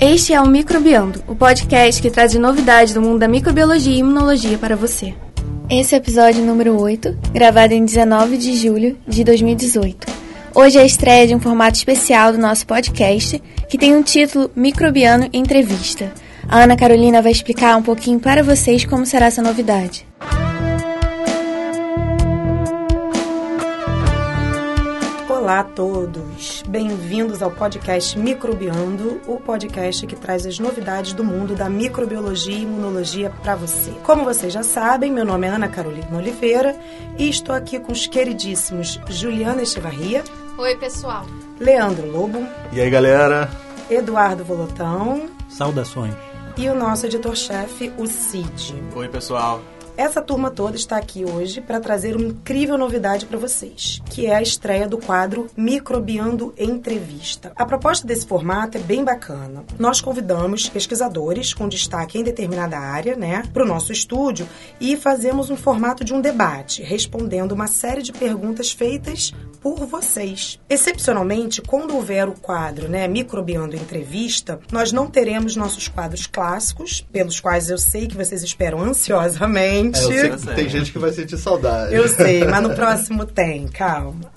Este é o Microbiando, o podcast que traz novidades do mundo da microbiologia e imunologia para você. Esse é o episódio número 8, gravado em 19 de julho de 2018. Hoje é a estreia de um formato especial do nosso podcast, que tem um título Microbiano Entrevista. A Ana Carolina vai explicar um pouquinho para vocês como será essa novidade. Olá a todos, bem-vindos ao podcast Microbiando, o podcast que traz as novidades do mundo da microbiologia e imunologia para você. Como vocês já sabem, meu nome é Ana Carolina Oliveira e estou aqui com os queridíssimos Juliana Echevarria. Oi, pessoal. Leandro Lobo. E aí, galera? Eduardo Volotão. Saudações. E o nosso editor-chefe, o Cid. Oi, pessoal. Essa turma toda está aqui hoje para trazer uma incrível novidade para vocês, que é a estreia do quadro Microbiando Entrevista. A proposta desse formato é bem bacana. Nós convidamos pesquisadores com destaque em determinada área, né, para o nosso estúdio e fazemos um formato de um debate, respondendo uma série de perguntas feitas por vocês. Excepcionalmente, quando houver o quadro, né, Microbiando Entrevista, nós não teremos nossos quadros clássicos, pelos quais eu sei que vocês esperam ansiosamente é, tem gente que vai sentir saudade. Eu sei, mas no próximo tem, calma.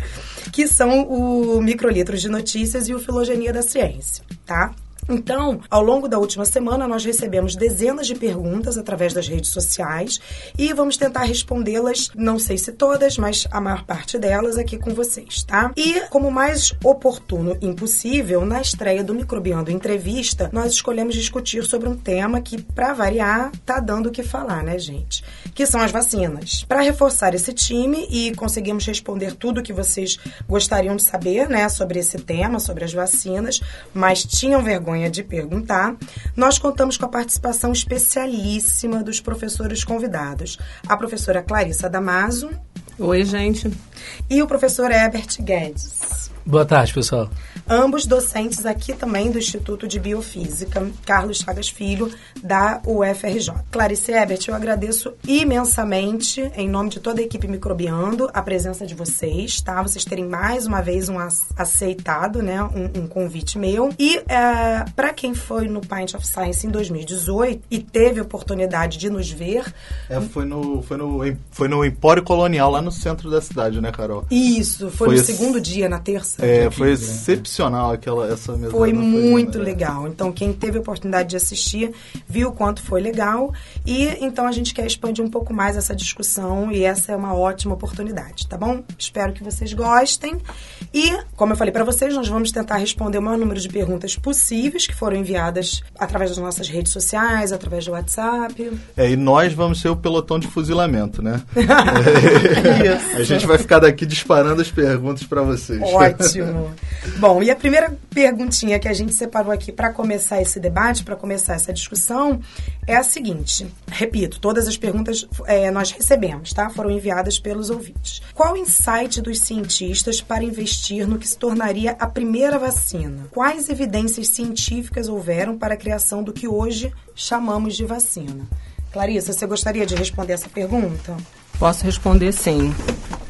Que são o Microlitros de Notícias e o Filogenia da Ciência, tá? Então, ao longo da última semana, nós recebemos dezenas de perguntas através das redes sociais e vamos tentar respondê-las, não sei se todas, mas a maior parte delas aqui com vocês, tá? E, como mais oportuno impossível, na estreia do Microbiando Entrevista, nós escolhemos discutir sobre um tema que, para variar, tá dando o que falar, né, gente? Que são as vacinas. Para reforçar esse time e conseguirmos responder tudo o que vocês gostariam de saber, né, sobre esse tema, sobre as vacinas, mas tinham vergonha vergonha de perguntar, nós contamos com a participação especialíssima dos professores convidados. A professora Clarissa Damaso. Oi, gente. E o professor Herbert Guedes. Boa tarde, pessoal ambos docentes aqui também do Instituto de Biofísica, Carlos Chagas Filho, da UFRJ. Clarice Ebert, eu agradeço imensamente, em nome de toda a equipe Microbiando, a presença de vocês, tá? Vocês terem mais uma vez um aceitado, né, um, um convite meu. E é, para quem foi no Pint of Science em 2018 e teve a oportunidade de nos ver... É, foi no, foi no, foi no Empório Colonial, lá no centro da cidade, né, Carol? Isso, foi, foi no segundo dia, na terça. É, foi excepcional excepcional aquela essa mesa. Foi muito foi, legal. Então quem teve a oportunidade de assistir viu o quanto foi legal e então a gente quer expandir um pouco mais essa discussão e essa é uma ótima oportunidade, tá bom? Espero que vocês gostem. E como eu falei para vocês, nós vamos tentar responder o maior número de perguntas possíveis que foram enviadas através das nossas redes sociais, através do WhatsApp. É, e nós vamos ser o pelotão de fuzilamento, né? é, a gente vai ficar daqui disparando as perguntas para vocês. Ótimo. Bom, e a primeira perguntinha que a gente separou aqui para começar esse debate, para começar essa discussão, é a seguinte. Repito, todas as perguntas é, nós recebemos, tá? Foram enviadas pelos ouvintes. Qual o insight dos cientistas para investir no que se tornaria a primeira vacina? Quais evidências científicas houveram para a criação do que hoje chamamos de vacina? Clarissa, você gostaria de responder essa pergunta? Posso responder sim.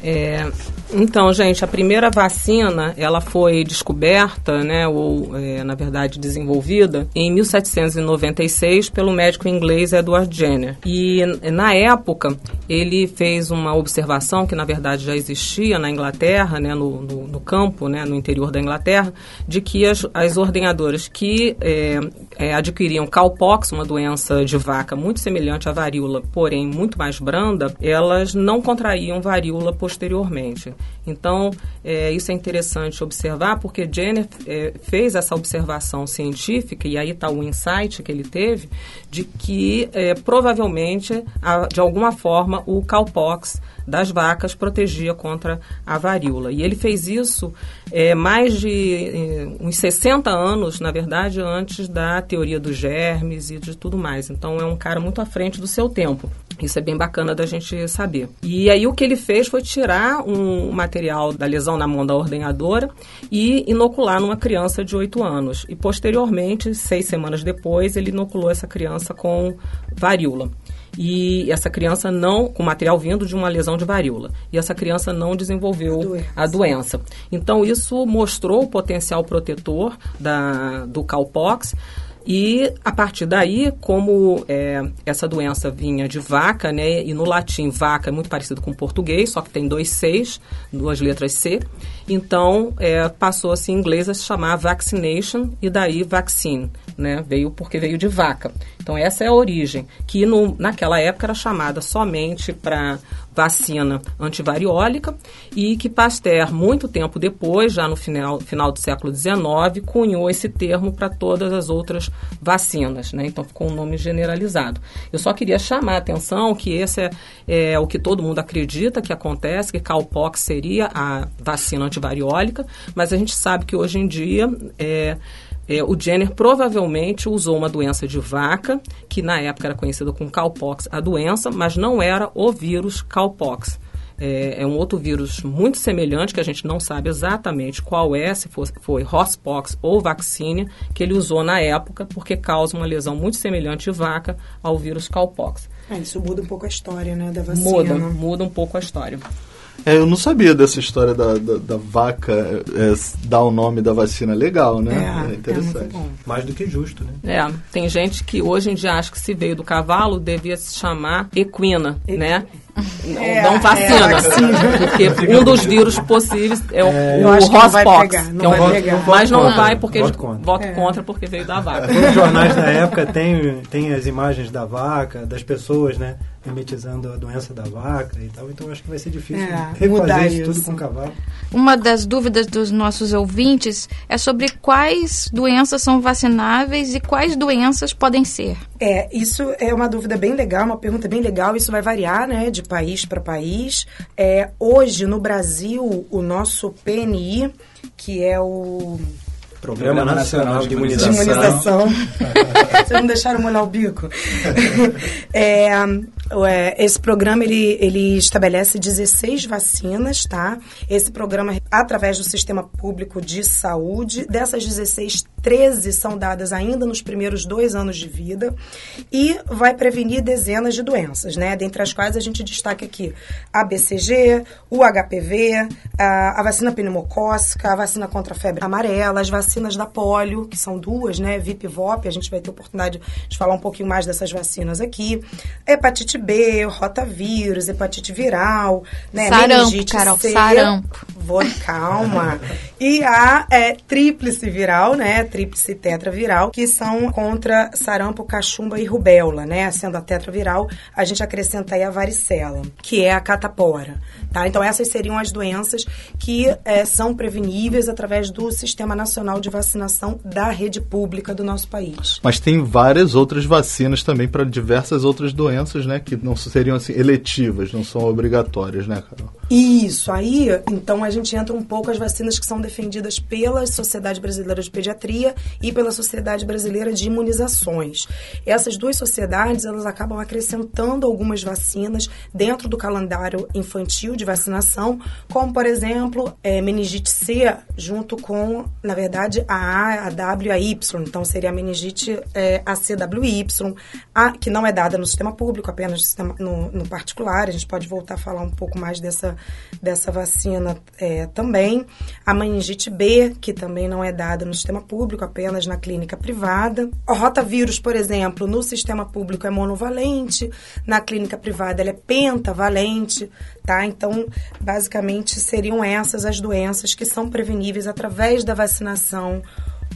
É, então, gente, a primeira vacina, ela foi descoberta, né, ou é, na verdade desenvolvida, em 1796 pelo médico inglês Edward Jenner. E na época ele fez uma observação que na verdade já existia na Inglaterra, né, no, no, no campo, né, no interior da Inglaterra, de que as, as ordenhadoras que é, é, adquiriam cowpox, uma doença de vaca muito semelhante à varíola, porém muito mais branda, elas não contraíam varíola posteriormente. Então, é, isso é interessante observar, porque Jenner é, fez essa observação científica, e aí está o insight que ele teve, de que é, provavelmente, a, de alguma forma, o cowpox das vacas protegia contra a varíola. E ele fez isso é, mais de uns 60 anos, na verdade, antes da teoria dos germes e de tudo mais. Então é um cara muito à frente do seu tempo. Isso é bem bacana da gente saber. E aí o que ele fez foi tirar um material da lesão na mão da ordenhadora e inocular numa criança de 8 anos. E posteriormente, seis semanas depois, ele inoculou essa criança com varíola e essa criança não, com material vindo de uma lesão de varíola, e essa criança não desenvolveu a doença. A doença. Então, isso mostrou o potencial protetor da, do cowpox, E a partir daí, como é, essa doença vinha de vaca, né, e no latim vaca é muito parecido com português, só que tem dois Cs, duas letras C, então é, passou-se em inglês a se chamar vaccination e daí vaccine, né, veio porque veio de vaca. Então essa é a origem, que no, naquela época era chamada somente para vacina antivariólica e que Pasteur, muito tempo depois, já no final, final do século XIX, cunhou esse termo para todas as outras vacinas, né? Então ficou um nome generalizado. Eu só queria chamar a atenção que esse é, é o que todo mundo acredita que acontece, que cowpox seria a vacina antivariólica, mas a gente sabe que hoje em dia é, é, o Jenner provavelmente usou uma doença de vaca, que na época era conhecida como cowpox, a doença, mas não era o vírus cowpox. É, é, um outro vírus muito semelhante, que a gente não sabe exatamente qual é, se foi, foi Horspox ou Vaccinia, que ele usou na época, porque causa uma lesão muito semelhante de vaca ao vírus cowpox. É, isso muda um pouco a história, né, da vacina. Muda, muda um pouco a história. É, eu não sabia dessa história da, da, da vaca é, dar o nome da vacina legal, né? É, é interessante. Mais do que justo, né? É, tem gente que hoje em dia acha que se veio do cavalo devia se chamar equina, né? Não, é, não vacina, é, porque um dos vírus possíveis é o, é, o Rospox, que é um, mas não contra, vai porque voto contra. voto é. contra porque veio da vaca. Os jornais da época tem, tem as imagens da vaca, das pessoas, né? Mimetizando a doença da vaca e tal. Então acho que vai ser difícil é, refazer isso, tudo com cavalo. Uma das dúvidas dos nossos ouvintes é sobre quais doenças são vacináveis e quais doenças podem ser. É, isso é uma dúvida bem legal, uma pergunta bem legal. Isso vai variar, né, de país para país. É, hoje no Brasil, o nosso PNI, que é o Programa, Nacional, de Imunização. De imunização. Vocês não deixaram molhar o bico. é, esse programa ele, ele estabelece 16 vacinas, tá? Esse programa, através do Sistema Público de Saúde, dessas 16, 13 são dadas ainda nos primeiros dois anos de vida e vai prevenir dezenas de doenças, né? Dentre as quais a gente destaca aqui a BCG, o HPV, a, a vacina pneumocócica, a vacina contra a febre amarela, as vacinas da polio, que são duas, né? VIP VOP, a gente vai ter oportunidade de falar um pouquinho mais dessas vacinas aqui. Hepatite B, rotavírus, hepatite viral, né? Sarampo, meningite Carol, C. Sarampo. Vou, calma. e a é, tríplice viral, né? Tríplice tetraviral, que são contra sarampo, cachumba e rubéola, né? Sendo a tetraviral, a gente acrescenta aí a varicela, que é a catapora, tá? Então essas seriam as doenças que é, são preveníveis através do Sistema Nacional de Vacinação da rede pública do nosso país. Mas tem várias outras vacinas também para diversas outras doenças, né? Que não seriam assim eletivas, não são obrigatórias, né, Carol? Isso, aí, então a gente entra um pouco as vacinas que são defendidas pela Sociedade Brasileira de Pediatria e pela Sociedade Brasileira de Imunizações. Essas duas sociedades, elas acabam acrescentando algumas vacinas dentro do calendário infantil de vacinação, como, por exemplo, é, meningite C, junto com, na verdade, a A, a W a Y. Então, seria a meningite é, ACWY, a, que não é dada no sistema público, apenas no, sistema, no, no particular. A gente pode voltar a falar um pouco mais dessa dessa vacina é, também. A meningite B, que também não é dada no sistema público, apenas na clínica privada. O rotavírus, por exemplo, no sistema público é monovalente, na clínica privada ela é pentavalente, tá? Então, basicamente, seriam essas as doenças que são preveníveis através da vacinação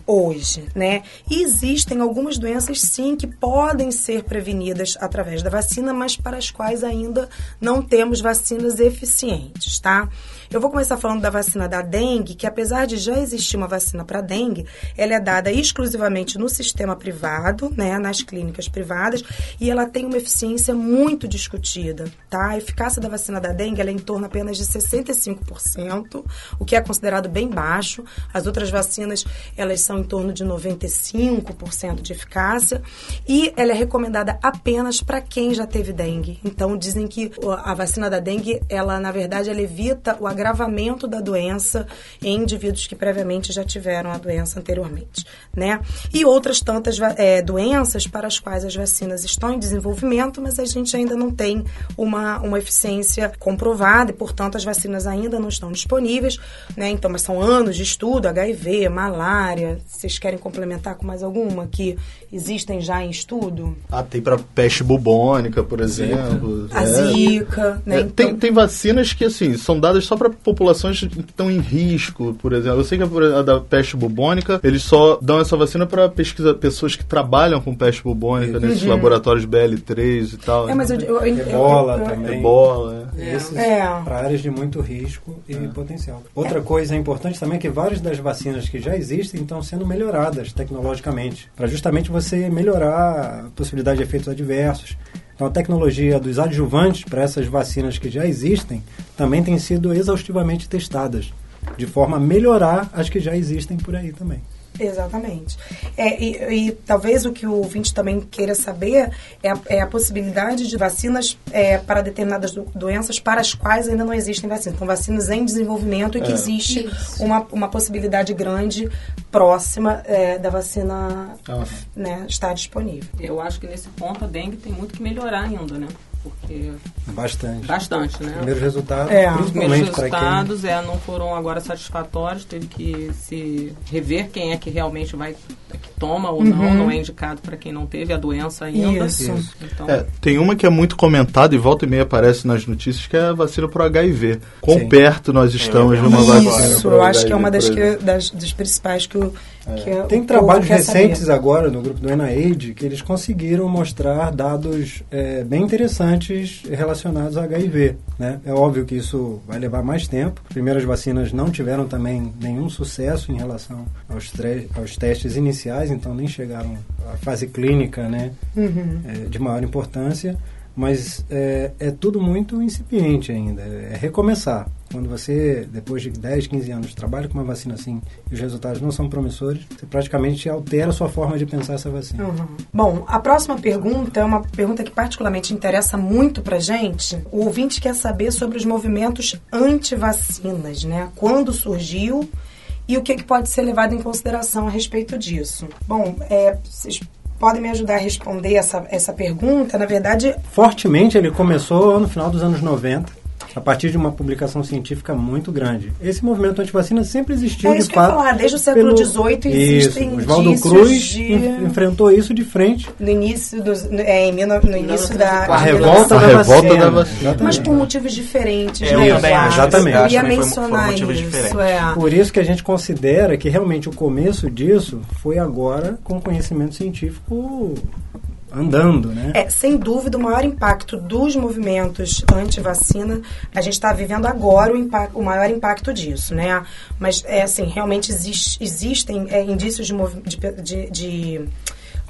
hoje, né? E existem algumas doenças sim que podem ser prevenidas através da vacina, mas para as quais ainda não temos vacinas eficientes, tá? Eu vou começar falando da vacina da dengue, que apesar de já existir uma vacina para dengue, ela é dada exclusivamente no sistema privado, né, nas clínicas privadas, e ela tem uma eficiência muito discutida, tá? A eficácia da vacina da dengue é em torno apenas de 65%, o que é considerado bem baixo. As outras vacinas, elas são em torno de 95% de eficácia, e ela é recomendada apenas para quem já teve dengue. Então dizem que a vacina da dengue, ela na verdade ela evita o agravamento da doença em indivíduos que previamente já tiveram a doença anteriormente, né? E outras tantas é, doenças para as quais as vacinas estão em desenvolvimento, mas a gente ainda não tem uma, uma eficiência comprovada e, portanto, as vacinas ainda não estão disponíveis, né? Então, mas são anos de estudo, HIV, malária, vocês querem complementar com mais alguma que existem já em estudo? Ah, tem para peste bubônica, por exemplo. A é. zika, né? É, então... tem, tem vacinas que, assim, são dadas só para populações que estão em risco, por exemplo. Eu sei que a, a da peste bubônica, eles só dão essa vacina para pesquisa, pessoas que trabalham com peste bubônica, uhum. nesses laboratórios BL3 e tal. É, mas eu, eu, eu, Ebola também. Ebola, é. Esses é. para áreas de muito risco e é. potencial. Outra coisa importante também é que várias das vacinas que já existem estão sendo melhoradas tecnologicamente, para justamente você melhorar a possibilidade de efeitos adversos. Então, a tecnologia dos adjuvantes para essas vacinas que já existem também tem sido exaustivamente testadas, de forma a melhorar as que já existem por aí também. Exatamente. É, e, e, talvez o que o ouvinte também queira saber é a, é a possibilidade de vacinas é, para determinadas do, doenças para as quais ainda não existem vacinas. Então, vacinas em desenvolvimento e que é. existe uma, uma possibilidade grande próxima é, da vacina ah. né, estar disponível. Eu acho que nesse ponto a dengue tem muito que melhorar ainda, né? Porque bastante bastante né primeiros resultados é. principalmente os resultados quem... é, não foram agora satisfatórios teve que se rever quem é que realmente vai que toma ou uhum. não não é indicado para quem não teve a doença ainda Isso. Então... É, tem uma que é muito comentada e volta e meia aparece nas notícias que é a vacina para o HIV quão Sim. perto nós estamos de uma vacina Isso, eu acho HIV, que é uma das, que, das, das principais que o é. Tem trabalhos recentes saber. agora no grupo do NIAID que eles conseguiram mostrar dados é, bem interessantes relacionados a HIV. Né? É óbvio que isso vai levar mais tempo. As primeiras vacinas não tiveram também nenhum sucesso em relação aos, aos testes iniciais, então nem chegaram à fase clínica né? Uhum. É, de maior importância mas é, é, tudo muito incipiente ainda. É recomeçar. Quando você, depois de 10, 15 anos, trabalha com uma vacina assim e os resultados não são promissores, você praticamente altera a sua forma de pensar essa vacina. Uhum. Bom, a próxima pergunta é uma pergunta que particularmente interessa muito pra gente. O ouvinte quer saber sobre os movimentos anti-vacinas, né? Quando surgiu e o que, que pode ser levado em consideração a respeito disso. Bom, é, vocês podem me ajudar a responder essa, essa pergunta? Na verdade. Fortemente, ele começou no final dos anos 90 a partir de uma publicação científica muito grande. Esse movimento antivacina sempre existiu, é isso de fato. falar, desde o século XVIII pelo... existem isso. Oswaldo Cruz de... enfrentou isso de frente. No início, dos, é, no início da... A revolta, da, revolta da vacina. Mas por motivos diferentes, é, né? Também, exatamente. Eu ia mencionar isso. É. Por isso que a gente considera que realmente o começo disso foi agora com conhecimento científico andando, né? É, sem dúvida, o maior impacto dos movimentos anti-vacina, a gente está vivendo agora o, impacto, o maior impacto disso, né? Mas, é assim, realmente existe, existem é, indícios de, de, de, de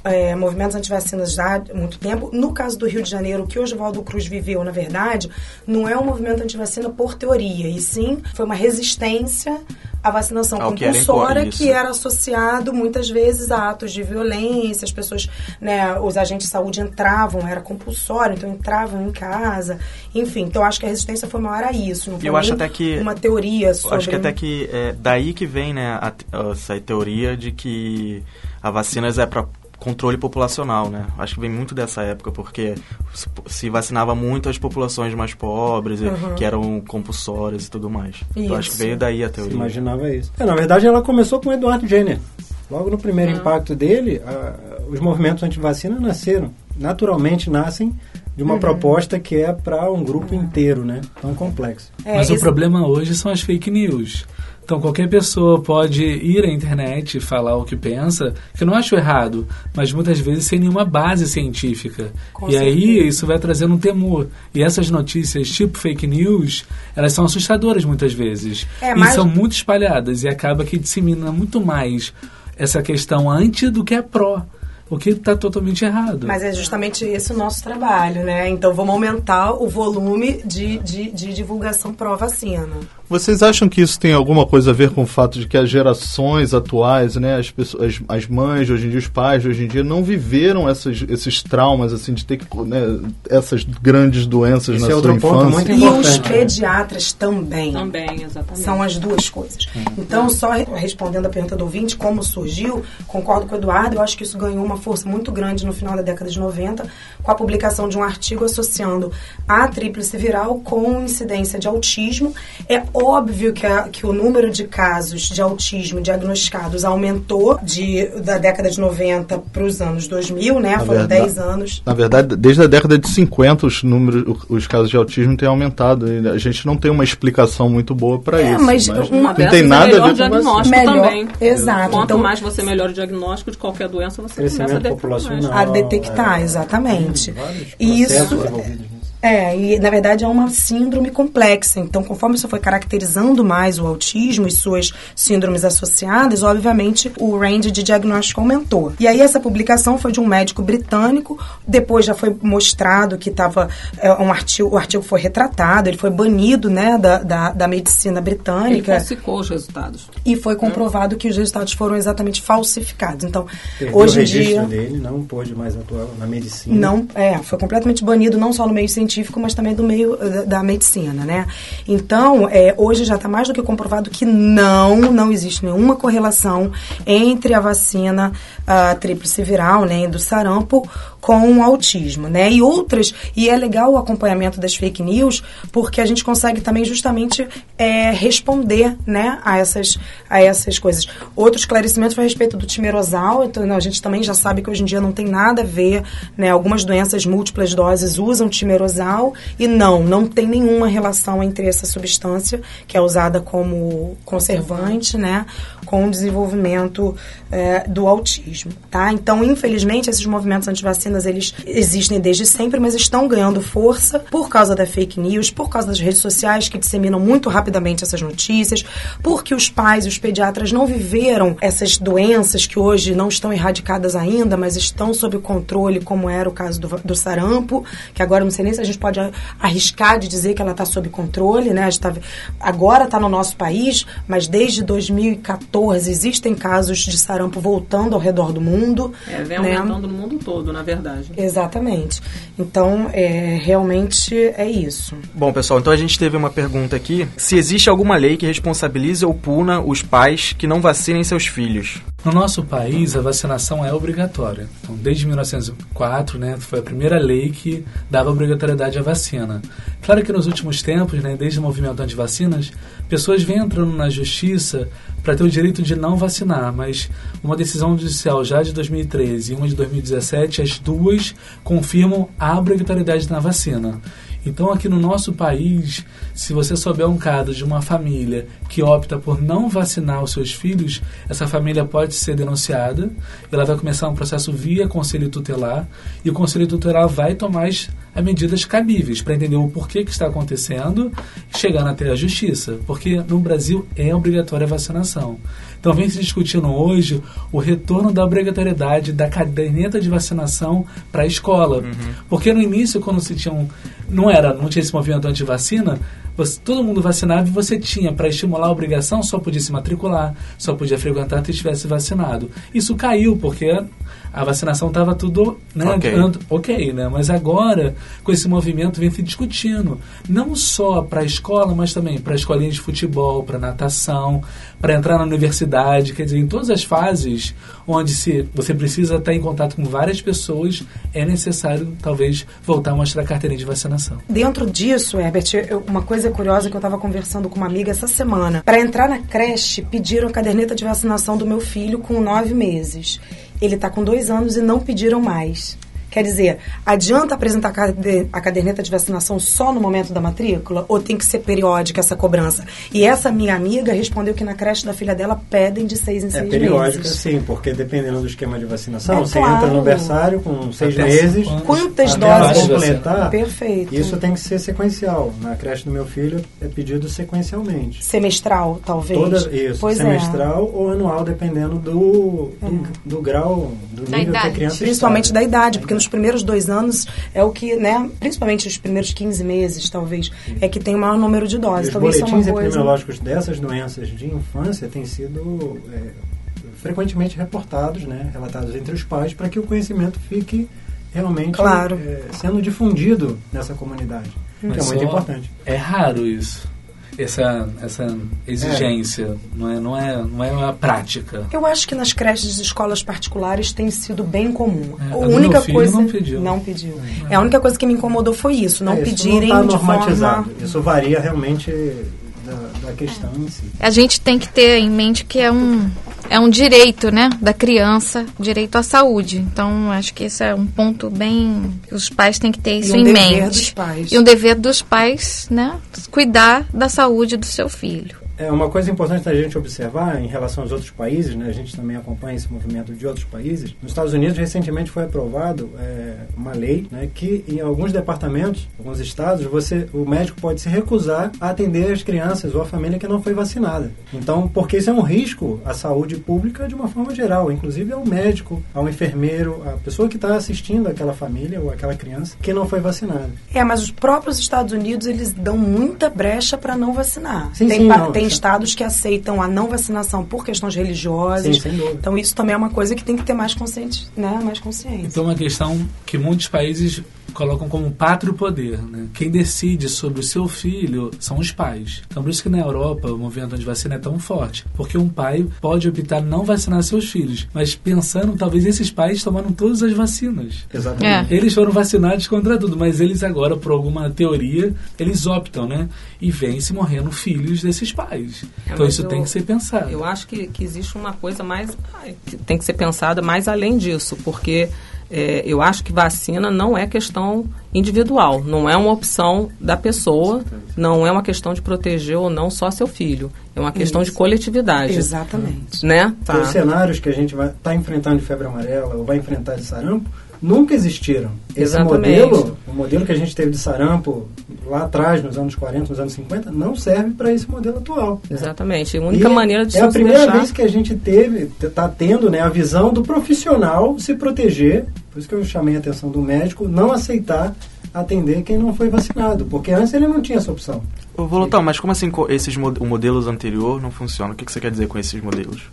é, movimentos antivacinas já há muito tempo. No caso do Rio de Janeiro, o que o Oswaldo Cruz viveu, na verdade, não é um movimento antivacina por teoria, e sim foi uma resistência à vacinação Ao compulsória que, que, era associado muitas vezes a atos de violência, as pessoas, né, os agentes de saúde entravam, era compulsório, então entravam em casa, enfim, então acho que a resistência foi maior a isso, não foi eu acho até que uma teoria sobre... Acho que até que é daí que vem, né, a, essa teoria de que a vacinas é para controle populacional, né? Acho que vem muito dessa época, porque se vacinava muito as populações mais pobres, uhum. que eram compulsórias e tudo mais. Então acho que veio daí a teoria. Se imaginava isso. É, na verdade, ela começou com o Eduardo Jenner. Logo no primeiro uhum. impacto dele, a, os movimentos anti-vacina nasceram. Naturalmente nascem de uma uhum. proposta que é para um grupo inteiro, né? Tão complexo. É, Mas o problema hoje são as fake news. Então qualquer pessoa pode ir à internet e falar o que pensa, que eu não acho errado, mas muitas vezes sem nenhuma base científica. Com e certeza. aí isso vai trazendo um temor. E essas notícias tipo fake news, elas são assustadoras muitas vezes. É, mas... E são muito espalhadas e acaba que dissemina muito mais essa questão anti do que a pró o que está totalmente errado. Mas é justamente esse o nosso trabalho, né? Então vamos aumentar o volume de, de, de divulgação pró-vacina. Vocês acham que isso tem alguma coisa a ver com o fato de que as gerações atuais, né, as pessoas, as, as mães de hoje em dia, os pais de hoje em dia, não viveram essas, esses traumas assim de ter que né, essas grandes doenças Esse na é sua infância? e os pediatras também. Também, exatamente. São as duas coisas. Uhum. Então, só respondendo a pergunta do ouvinte, como surgiu, concordo com o Eduardo, eu acho que isso ganhou uma força muito grande no final da década de 90, com a publicação de um artigo associando a tríplice viral com incidência de autismo. É óbvio que, a, que o número de casos de autismo diagnosticados aumentou de, da década de 90 para os anos 2000, né? Na Foram verdade, 10 anos. Na verdade, desde a década de 50 os números, os casos de autismo têm aumentado. A gente não tem uma explicação muito boa para é, isso. Mas, mas uma não tem nada a ver com diagnóstico melhor, também. Exato. Quanto então, mais você melhora o diagnóstico de qualquer doença, você começa a detectar. A detectar, é, exatamente. Isso é, e na verdade é uma síndrome complexa. Então, conforme você foi caracterizando mais o autismo e suas síndromes associadas, obviamente o range de diagnóstico aumentou. E aí essa publicação foi de um médico britânico, depois já foi mostrado que estava é, um artigo, o artigo foi retratado, ele foi banido, né, da, da, da medicina britânica. Ele falsificou os resultados. E foi comprovado hum. que os resultados foram exatamente falsificados. Então, Perdeu hoje em dia dele não pôde mais atuar na medicina. Não, é, foi completamente banido não só no meio científico científico, mas também do meio eh, da, medicina, né? Então, é, hoje já está mais do que comprovado que não, não existe nenhuma correlação entre a vacina a tríplice viral, né, do sarampo com o autismo, né? E outras, e é legal o acompanhamento das fake news, porque a gente consegue também justamente é, responder, né, a essas, a essas coisas. Outro esclarecimento foi a respeito do timerosal, então a gente também já sabe que hoje em dia não tem nada a ver, né? Algumas doenças múltiplas doses usam timerosal e não, não tem nenhuma relação entre essa substância que é usada como conservante, né, com o desenvolvimento é, do autismo, tá? Então, infelizmente, esses movimentos anti-vacina eles existem desde sempre, mas estão ganhando força por causa da fake news, por causa das redes sociais que disseminam muito rapidamente essas notícias, porque os pais e os pediatras não viveram essas doenças que hoje não estão erradicadas ainda, mas estão sob controle, como era o caso do, do sarampo, que agora não sei nem se a gente pode arriscar de dizer que ela está sob controle, né? Tá, agora está no nosso país, mas desde 2014 existem casos de sarampo voltando ao redor do mundo. É, vem né? aumentando no mundo todo, na verdade verdade. Exatamente. Então, é, realmente é isso. Bom, pessoal, então a gente teve uma pergunta aqui. Se existe alguma lei que responsabilize ou puna os pais que não vacinem seus filhos? No nosso país, a vacinação é obrigatória. Então, desde 1904, né, foi a primeira lei que dava obrigatoriedade à vacina. Claro que nos últimos tempos, né, desde o movimento anti-vacinas, pessoas vêm entrando na justiça para ter o direito de não vacinar, mas uma decisão judicial já de 2013 e uma de 2017, as duas confirmam a obrigatoriedade na vacina. Então, aqui no nosso país, se você souber um caso de uma família que opta por não vacinar os seus filhos, essa família pode ser denunciada, ela vai começar um processo via conselho tutelar, e o conselho tutelar vai tomar as, as medidas cabíveis para entender o porquê que está acontecendo, chegando até a justiça, porque no Brasil é obrigatória a vacinação. Então vem se discutindo hoje o retorno da obrigatoriedade da caderneta de vacinação para a escola. Uhum. Porque no início, quando se tinha um, não era, não tinha esse movimento anti-vacina, você, todo mundo vacinava e você tinha, para estimular a obrigação, só podia se matricular, só podia frequentar se estivesse vacinado. Isso caiu, porque a vacinação estava tudo né, okay. ok, né? Mas agora, com esse movimento, vem se discutindo. Não só para a escola, mas também para escolinha de futebol, para natação, para entrar na universidade. Quer dizer, em todas as fases onde se você precisa estar em contato com várias pessoas, é necessário, talvez, voltar a mostrar a carteirinha de vacinação. Dentro disso, Herbert, uma coisa curiosa que eu estava conversando com uma amiga essa semana. Para entrar na creche, pediram a caderneta de vacinação do meu filho com nove meses. Ele está com dois anos e não pediram mais. Quer dizer, adianta apresentar a caderneta de vacinação só no momento da matrícula ou tem que ser periódica essa cobrança? E essa minha amiga respondeu que na creche da filha dela pedem de seis em é seis periódica, meses. sim, porque dependendo do esquema de vacinação, é, você claro. entra no berçário com seis meses. Quantas doses completar? Perfeito. Isso tem que ser sequencial. Na creche do meu filho é pedido sequencialmente. Semestral, talvez? Toda, isso, pois é. semestral é. ou anual, dependendo do, do, é. do grau, do da nível idade. que a criança Principalmente está. da idade, porque nos nos primeiros dois anos é o que, né, principalmente os primeiros 15 meses, talvez, é que tem o maior número de doses. E os talvez é boletins coisa... epidemiológicos dessas doenças de infância têm sido é, frequentemente reportados, né, relatados entre os pais, para que o conhecimento fique realmente claro. é, sendo difundido nessa comunidade, Mas que é muito importante. É raro isso essa, essa exigência, é. Não, é, não, é, não é uma prática. Eu acho que nas creches de escolas particulares tem sido bem comum. É, a única coisa não pediu. Não pediu. É. a única coisa que me incomodou foi isso, não é, isso pedirem não tá de forma Isso varia realmente da, da questão em si. A gente tem que ter em mente que é um, é um direito, né, da criança, direito à saúde. Então, acho que esse é um ponto bem... Os pais têm que ter isso e um em dever mente. Dos pais. E um dever dos pais, né, cuidar da saúde do seu filho. É uma coisa importante da gente observar em relação aos outros países, né? A gente também acompanha esse movimento de outros países. Nos Estados Unidos recentemente foi aprovado é, uma lei, né, que em alguns departamentos, alguns estados, você, o médico pode se recusar a atender as crianças ou a família que não foi vacinada. Então, porque isso é um risco à saúde pública de uma forma geral, inclusive ao médico, ao enfermeiro, à pessoa que está assistindo aquela família ou aquela criança que não foi vacinada. É, mas os próprios Estados Unidos eles dão muita brecha para não vacinar. Sim, tem sim, não, tem sim. estados que aceitam a não vacinação por questões religiosas. Sim, sem dúvida. Então isso também é uma coisa que tem que ter mais consciente, né? Mais consciência. Então, uma questão que muitos países colocam como pátrio poder. Né? Quem decide sobre o seu filho são os pais. Então, por isso que na Europa o movimento anti-vacina é tão forte. Porque um pai pode optar não vacinar seus filhos. Mas pensando, talvez esses pais tomaram todas as vacinas. Exatamente. Eles foram vacinados contra tudo, mas eles agora, por alguma teoria, eles optam, né? E vêm se morrendo filhos desses pais. É, então isso eu- tem que ser pensado. Eu acho que, que existe uma coisa mais. ai, que tem que ser pensada mais além disso, porque é, eu acho que vacina não é questão individual, não é uma opção da pessoa, não é uma questão de proteger ou não só seu filho. É uma questão de Isso. coletividade. Exatamente. Né? Porque Os cenários que a gente vai estar enfrentando de febre amarela ou vai enfrentar de sarampo nunca existiram. Esse Exatamente. modelo, o modelo que a gente teve de sarampo lá atrás, nos anos 40, nos anos 50, não serve para esse modelo atual. né? Exatamente. A única E maneira de é a se primeira deixar... vez que a gente teve, está tendo né, a visão do profissional se proteger, por isso que eu chamei a atenção do médico, não aceitar atender quem não foi vacinado, porque antes ele não tinha essa opção. Ô, Volotão, mas como assim esses mo- modelos anterior não funcionam? O que, que você quer dizer com esses modelos?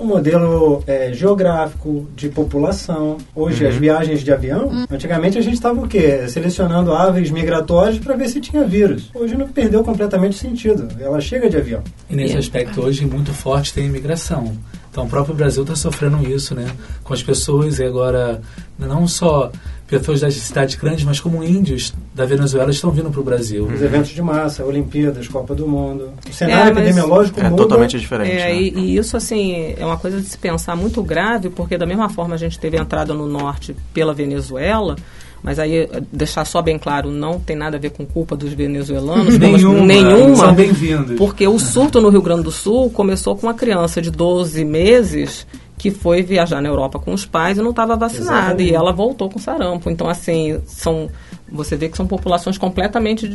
Um modelo é, geográfico de população. Hoje, Uhum. as viagens de avião, antigamente a gente estava o quê? Selecionando aves migratórias para ver se tinha vírus. Hoje não perdeu completamente o sentido. Ela chega de avião. E nesse E- aspecto hoje muito forte tem a imigração. Então o próprio Brasil está sofrendo isso, né? Com as pessoas e agora não só pessoas das cidades grandes, mas como índios da Venezuela estão vindo para o Brasil. Os eventos de massa, Olimpíadas, Copa do Mundo. O cenário É, mas- epidemiológico É muda. totalmente diferente. É, né? e, e isso, assim, é uma coisa de se pensar muito grave, porque da mesma forma a gente teve a entrada no norte pela Venezuela, mas aí, eh, deixar só bem claro, não tem nada a ver com culpa dos venezuelanos. Nenhuma. nenhuma São bem-vindos. porque o surto no Rio Grande do Sul começou com uma criança de 12 meses que foi viajar na Europa com os pais e não estava vacinada. Exatamente. E ela voltou com sarampo. Então, assim, são. Você vê que são populações completamente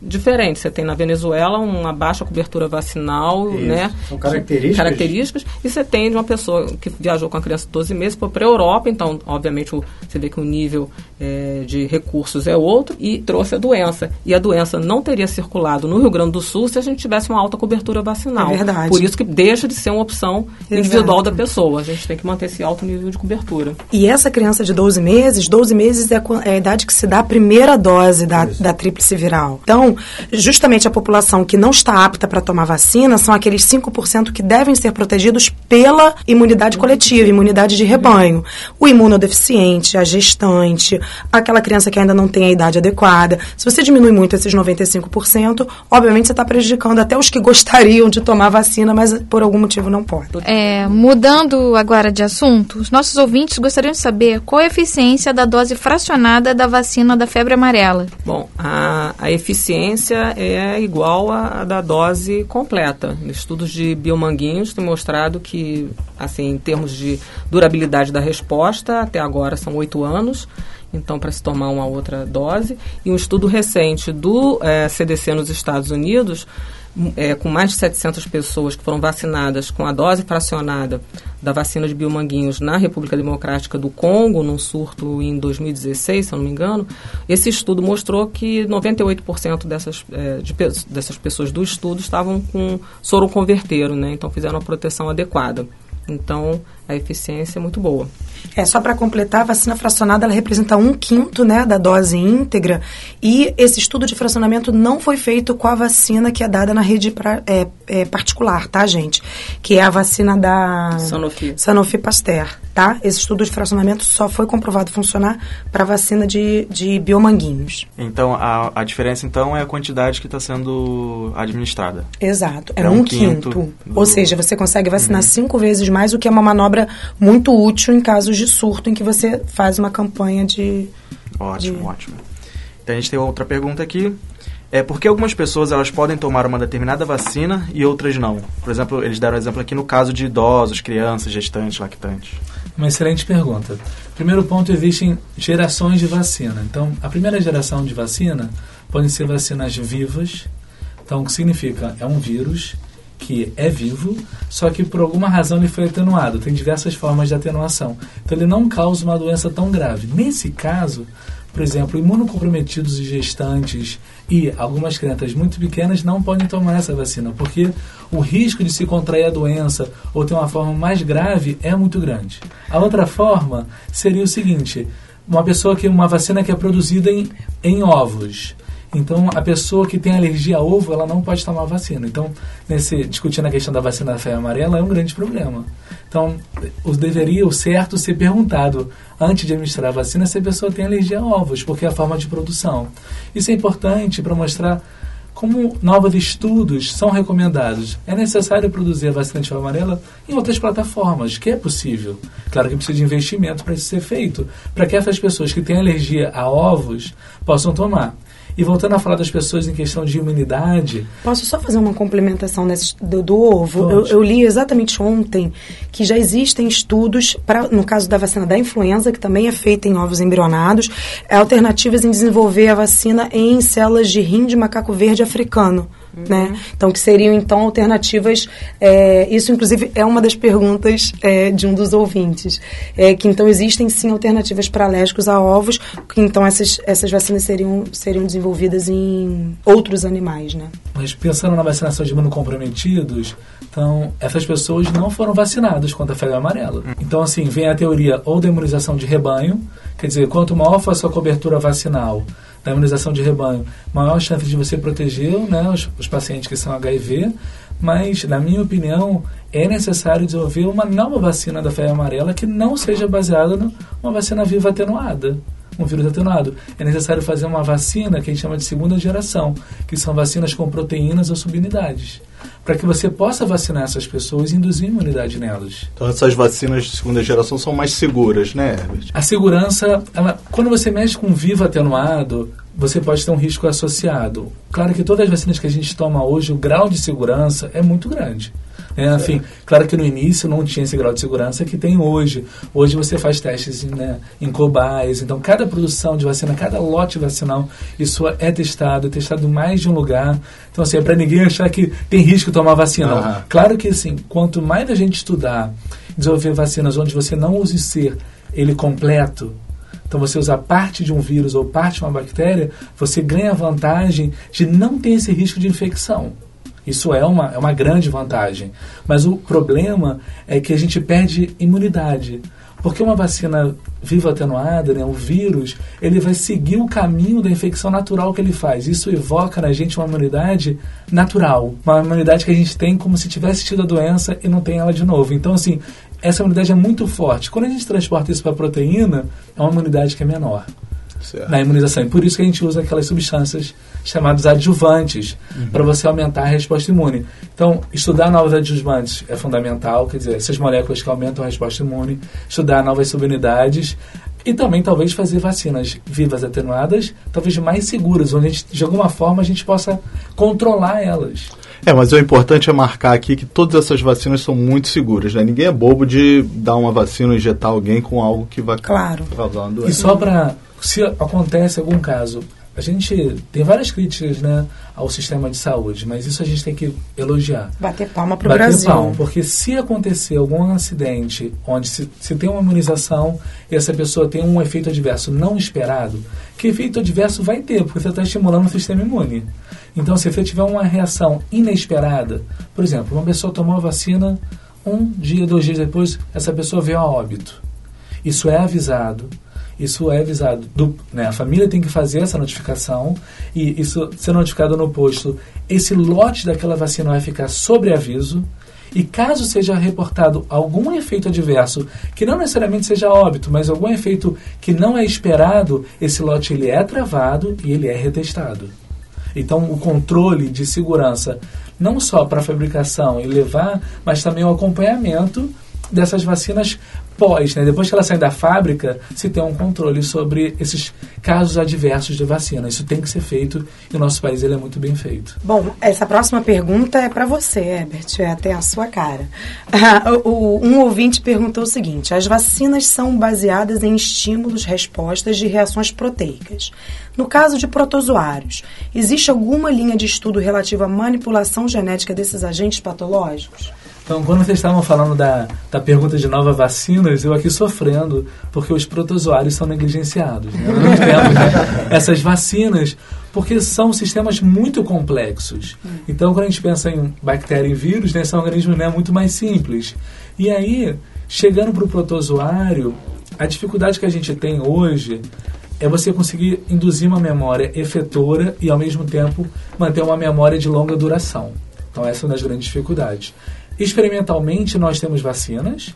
diferentes. Você tem na Venezuela uma baixa cobertura vacinal, Isso. né? São características. características. E você tem de uma pessoa que viajou com a criança de 12 meses para a Europa, então, obviamente, o- você vê que o nível eh, de recursos é outro, e trouxe a doença. E a doença não teria circulado no Rio Grande do Sul se a gente tivesse uma alta cobertura vacinal. É verdade. Por isso que deixa de ser uma opção individual Exato. da pessoa. A gente tem que manter esse alto nível de cobertura. E essa criança de 12 meses, 12 meses é é a idade que se dá a primeira dose da, Isso. da tríplice viral. Então, justamente a população que não está apta para tomar vacina são aqueles 5% que devem ser protegidos pela imunidade coletiva, imunidade de rebanho. O imunodeficiente, a gestante, aquela criança que ainda não tem a idade adequada. Se você diminui muito esses 95%, obviamente você está prejudicando até os que gostariam de tomar vacina, mas por algum motivo não podem. É, mudando agora de assunto, os nossos ouvintes gostariam de saber qual é a eficiência da dose fracionada da vacina da febre amarela. Bom, a, a eficiência é igual à da dose completa. Estudos de biomanguinhos têm mostrado que, assim, em termos de durabilidade da resposta, até agora são oito anos. Então, para se tomar uma outra dose. E um estudo recente do eh, CDC nos Estados Unidos, eh, com mais de 700 pessoas que foram vacinadas com a dose fracionada da vacina de biomanguinhos na República Democrática do Congo, num surto em 2016, se eu não me engano, esse estudo mostrou que 98% dessas, eh, de dessas pessoas do estudo estavam com soro converteiro, né? Então fizeram a proteção adequada. Então, a eficiência é muito boa. É, só para completar, a vacina fracionada ela representa um quinto né, da dose íntegra e esse estudo de fracionamento não foi feito com a vacina que é dada na rede pra, é, é, particular, tá, gente? Que é a vacina da Sanofi, Sanofi Pasteur, tá? Esse estudo de fracionamento só foi comprovado funcionar para vacina de, de biomanguinhos. Então, a, a diferença, então, é a quantidade que está sendo administrada. Exato, é, é um, um, quinto. quinto do... Ou seja, você consegue vacinar uhum. cinco vezes mais, o que é uma manobra muito útil em casos de surto em que você faz uma campanha de... Ótimo, de... ótimo. Então, a gente tem outra pergunta aqui. É porque algumas pessoas elas podem tomar uma determinada vacina e outras não. Por exemplo, eles deram um exemplo aqui no caso de idosos, crianças, gestantes, lactantes. Uma excelente pergunta. Primeiro ponto, existem gerações de vacina. Então, a primeira geração de vacina podem ser vacinas vivas. Então, o que significa? É um vírus que é vivo, só que por alguma razão ele foi atenuado. Tem diversas formas de atenuação. Então, ele não causa uma doença tão grave. Nesse caso, por exemplo, imunocomprometidos e gestantes e algumas crianças muito pequenas não podem tomar essa vacina, porque o risco de se contrair a doença ou ter uma forma mais grave é muito grande. A outra forma seria o seguinte: uma pessoa que uma vacina que é produzida em, em ovos. Então, a pessoa que tem alergia a ovo, ela não pode tomar vacina. Então, nesse, discutindo a questão da vacina da febre amarela, é um grande problema. Então, deveria, o certo, ser perguntado antes de administrar a vacina se a pessoa tem alergia a ovos, porque é a forma de produção. Isso é importante para mostrar como novos estudos são recomendados. É necessário produzir a vacina de febre amarela em outras plataformas, que é possível. Claro que precisa de investimento para isso ser feito, para que essas pessoas que têm alergia a ovos possam tomar. E voltando a falar das pessoas em questão de imunidade. Posso só fazer uma complementação nesse, do, do ovo? Eu, eu, li exatamente ontem que já existem estudos, pra, no caso da vacina da influenza, que também é feita em ovos embrionados, alternativas em desenvolver a vacina em células de rim de macaco verde africano. Né? Então, que seriam, então, alternativas. É, isso, inclusive, é uma das perguntas é, de um dos ouvintes. É, que, então, existem, sim, alternativas para alérgicos a ovos, que, então, essas, essas vacinas seriam, seriam desenvolvidas em outros animais, né? Mas, pensando na vacinação de imunocomprometidos, então, essas pessoas não foram vacinadas contra a febre amarela. Então, assim, vem a teoria ou da imunização de rebanho, quer dizer, quanto maior for a sua cobertura vacinal, da imunização de rebanho, maior chance de você proteger né, os, os pacientes que são HIV, mas, na minha opinião, é necessário desenvolver uma nova vacina da febre amarela que não seja baseada numa vacina viva atenuada um vírus atenuado. É necessário fazer uma vacina que a gente chama de segunda geração, que são vacinas com proteínas ou subunidades para que você possa vacinar essas pessoas e induzir imunidade nelas. Então essas vacinas de segunda geração são mais seguras, né, Herbert? A segurança, ela, quando você mexe com vivo atenuado, você pode ter um risco associado. Claro que todas as vacinas que a gente toma hoje, o grau de segurança é muito grande. Né? Enfim, claro que no início não tinha esse grau de segurança que tem hoje. Hoje você faz testes né, em cobaias, então cada produção de vacina, cada lote vacinal, isso é testado, é testado em mais de um lugar. Então, assim, é para ninguém achar que tem risco de tomar vacina. Uhum. Claro que, assim, quanto mais a gente estudar, desenvolver vacinas onde você não use ser ele completo, então, você usar parte de um vírus ou parte de uma bactéria, você ganha a vantagem de não ter esse risco de infecção. Isso é uma, é uma grande vantagem. Mas o problema é que a gente perde imunidade. Porque uma vacina viva atenuada, né, o vírus, ele vai seguir o caminho da infecção natural que ele faz. Isso evoca na gente uma imunidade natural. Uma imunidade que a gente tem como se tivesse tido a doença e não tem ela de novo. Então, assim, essa imunidade é muito forte. Quando a gente transporta isso para a proteína, é uma imunidade que é menor certo. na imunização. E por isso que a gente usa aquelas substâncias chamadas adjuvantes, uhum. para você aumentar a resposta imune. Então, estudar novos adjuvantes é fundamental, quer dizer, essas moléculas que aumentam a resposta imune, estudar novas subunidades e também talvez fazer vacinas vivas atenuadas, talvez mais seguras, onde gente, de alguma forma a gente possa controlar elas. É, mas o importante é marcar aqui que todas essas vacinas são muito seguras, né? Ninguém é bobo de dar uma vacina, injetar alguém com algo que vai claro. causar uma doença. E só para se acontece algum caso, a gente tem várias críticas né, ao sistema de saúde, mas isso a gente tem que elogiar. Bater palma para o Brasil. Palma, porque se acontecer algum acidente onde se, se tem uma imunização e essa pessoa tem um efeito adverso não esperado, que efeito adverso vai ter? Porque você está estimulando o sistema imune. Então, se você tiver uma reação inesperada, por exemplo, uma pessoa tomou a vacina um dia, dois dias depois, essa pessoa veio a óbito. Isso é avisado. Isso é avisado. Do, né, a família tem que fazer essa notificação e isso ser notificado no posto. Esse lote daquela vacina vai ficar sobre aviso. E caso seja reportado algum efeito adverso, que não necessariamente seja óbito, mas algum efeito que não é esperado, esse lote ele é travado e ele é retestado. Então, o controle de segurança, não só para a fabricação e levar, mas também o acompanhamento dessas vacinas pós, né? depois que ela sai da fábrica, se tem um controle sobre esses casos adversos de vacina. Isso tem que ser feito e o nosso país ele é muito bem feito. Bom, essa próxima pergunta é para você, Herbert, é até a sua cara. um ouvinte perguntou o seguinte: as vacinas são baseadas em estímulos, respostas de reações proteicas. No caso de protozoários, existe alguma linha de estudo relativa à manipulação genética desses agentes patológicos? Então, quando vocês estavam falando da, da pergunta de novas vacinas, eu aqui sofrendo, porque os protozoários são negligenciados. Né? Nós temos né, essas vacinas, porque são sistemas muito complexos. Então, quando a gente pensa em bactéria e vírus, né, são organismos né, muito mais simples. E aí, chegando para o protozoário, a dificuldade que a gente tem hoje é você conseguir induzir uma memória efetora e, ao mesmo tempo, manter uma memória de longa duração. Então, essa é uma das grandes dificuldades. Experimentalmente, nós temos vacinas,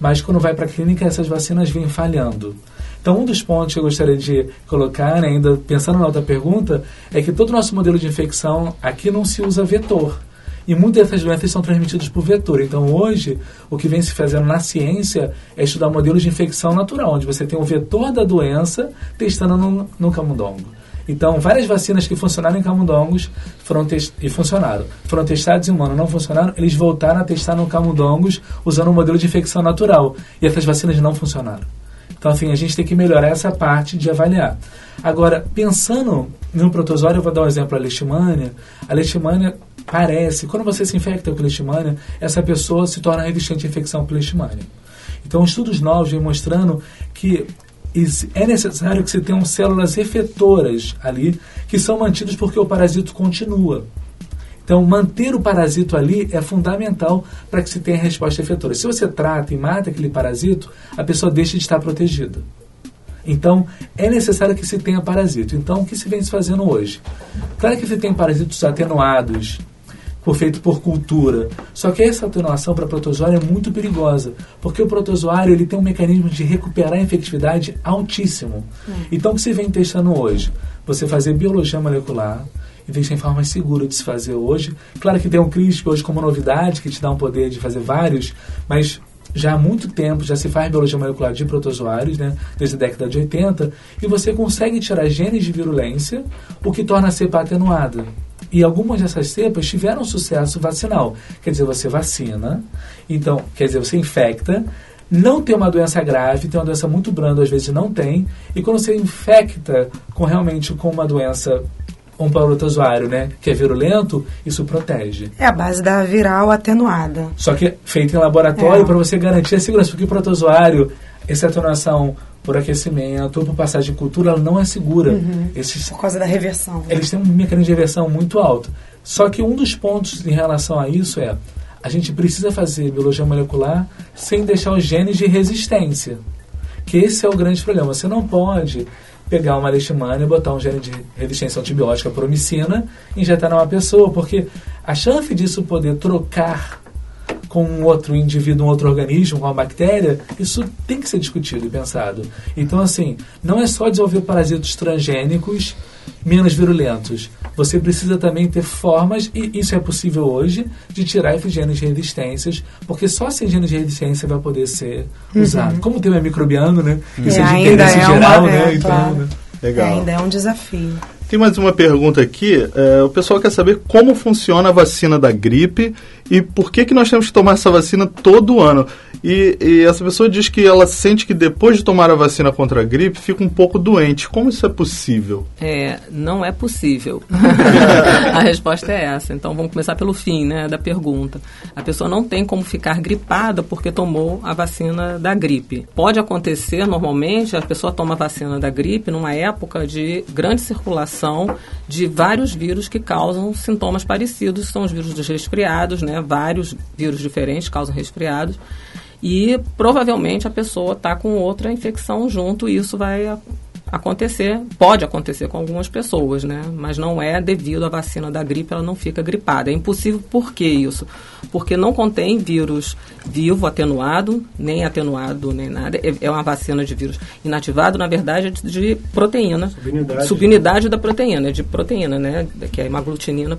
mas quando vai para a clínica, essas vacinas vêm falhando. Então, um dos pontos que eu gostaria de colocar, né, ainda pensando na outra pergunta, é que todo o nosso modelo de infecção aqui não se usa vetor. E muitas dessas doenças são transmitidas por vetor. Então, hoje, o que vem se fazendo na ciência é estudar modelos de infecção natural, onde você tem o vetor da doença testando no, no camundongo. Então, várias vacinas que funcionaram em camundongos foram e funcionaram. Foram testadas em humanos, não funcionaram, eles voltaram a testar no camundongos usando um modelo de infecção natural. E essas vacinas não funcionaram. Então, assim, a gente tem que melhorar essa parte de avaliar. Agora, pensando no protozoário, eu vou dar um exemplo, a leishmania. A leishmania parece, quando você se infecta com leishmania, essa pessoa se torna resistente à infecção por leishmania. Então, estudos novos vêm mostrando que é necessário que se tenham células efetoras ali, que são mantidas porque o parasito continua. Então, manter o parasito ali é fundamental para que se tenha resposta efetora. Se você trata e mata aquele parasito, a pessoa deixa de estar protegida. Então, é necessário que se tenha parasito. Então, o que se vem se fazendo hoje? Claro que se tem parasitos atenuados, por feito por cultura. Só que essa atenuação para protozoário é muito perigosa, porque o protozoário ele tem um mecanismo de recuperar a infectividade altíssimo. Hum. Então, o que se vem testando hoje? Você fazer biologia molecular, existem formas seguras de se fazer hoje. Claro que tem um CRISPR hoje como novidade, que te dá um poder de fazer vários, mas já há muito tempo já se faz biologia molecular de protozoários, né, desde a década de 80, e você consegue tirar genes de virulência, o que torna a cepa atenuada. E algumas dessas cepas tiveram sucesso vacinal. Quer dizer, você vacina, então, quer dizer, você infecta, não tem uma doença grave, tem uma doença muito branda, às vezes não tem, e quando você infecta com realmente com uma doença um protozoário, né, que é virulento, isso protege. É a base da viral atenuada. Só que feito em laboratório é. para você garantir a segurança, porque o protozoário, essa atenuação por aquecimento por passagem de cultura, ela não é segura. Uhum. Esses, por causa da reversão. Né? Eles têm um mecanismo de reversão muito alto. Só que um dos pontos em relação a isso é a gente precisa fazer biologia molecular sem deixar os genes de resistência. Que esse é o grande problema. Você não pode pegar uma leishmania e botar um gene de resistência antibiótica por homicina e injetar numa pessoa, porque a chance disso poder trocar com um outro indivíduo, um outro organismo, uma bactéria, isso tem que ser discutido e pensado. Então, assim, não é só desenvolver parasitos transgênicos menos virulentos. Você precisa também ter formas, e isso é possível hoje, de tirar esses genes de resistências, porque só sem genes de resistência vai poder ser uhum. usado. Como o tema é microbiano, né? Isso é, é de interesse é geral, uma, né? É, então, claro. né? Legal. ainda é um desafio. Tem mais uma pergunta aqui. É, o pessoal quer saber como funciona a vacina da gripe e por que, que nós temos que tomar essa vacina todo ano. E, e, essa pessoa diz que ela sente que depois de tomar a vacina contra a gripe fica um pouco doente. Como isso é possível? É, não é possível. a resposta é essa. Então vamos começar pelo fim né, da pergunta. A pessoa não tem como ficar gripada porque tomou a vacina da gripe. Pode acontecer normalmente, a pessoa toma a vacina da gripe numa época de grande circulação de vários vírus que causam sintomas parecidos, são os vírus dos resfriados, né? Né? Vários vírus diferentes causam resfriados e provavelmente a pessoa está com outra infecção junto e isso vai acontecer, pode acontecer com algumas pessoas, né? Mas não é devido à vacina da gripe, ela não fica gripada. É impossível por que isso? Porque não contém vírus vivo, atenuado, nem atenuado, nem nada. É, é uma vacina de vírus inativado, na verdade, é de, de proteína. Subunidade. Subunidade da proteína, de proteína, né? Que é a hemaglutinina,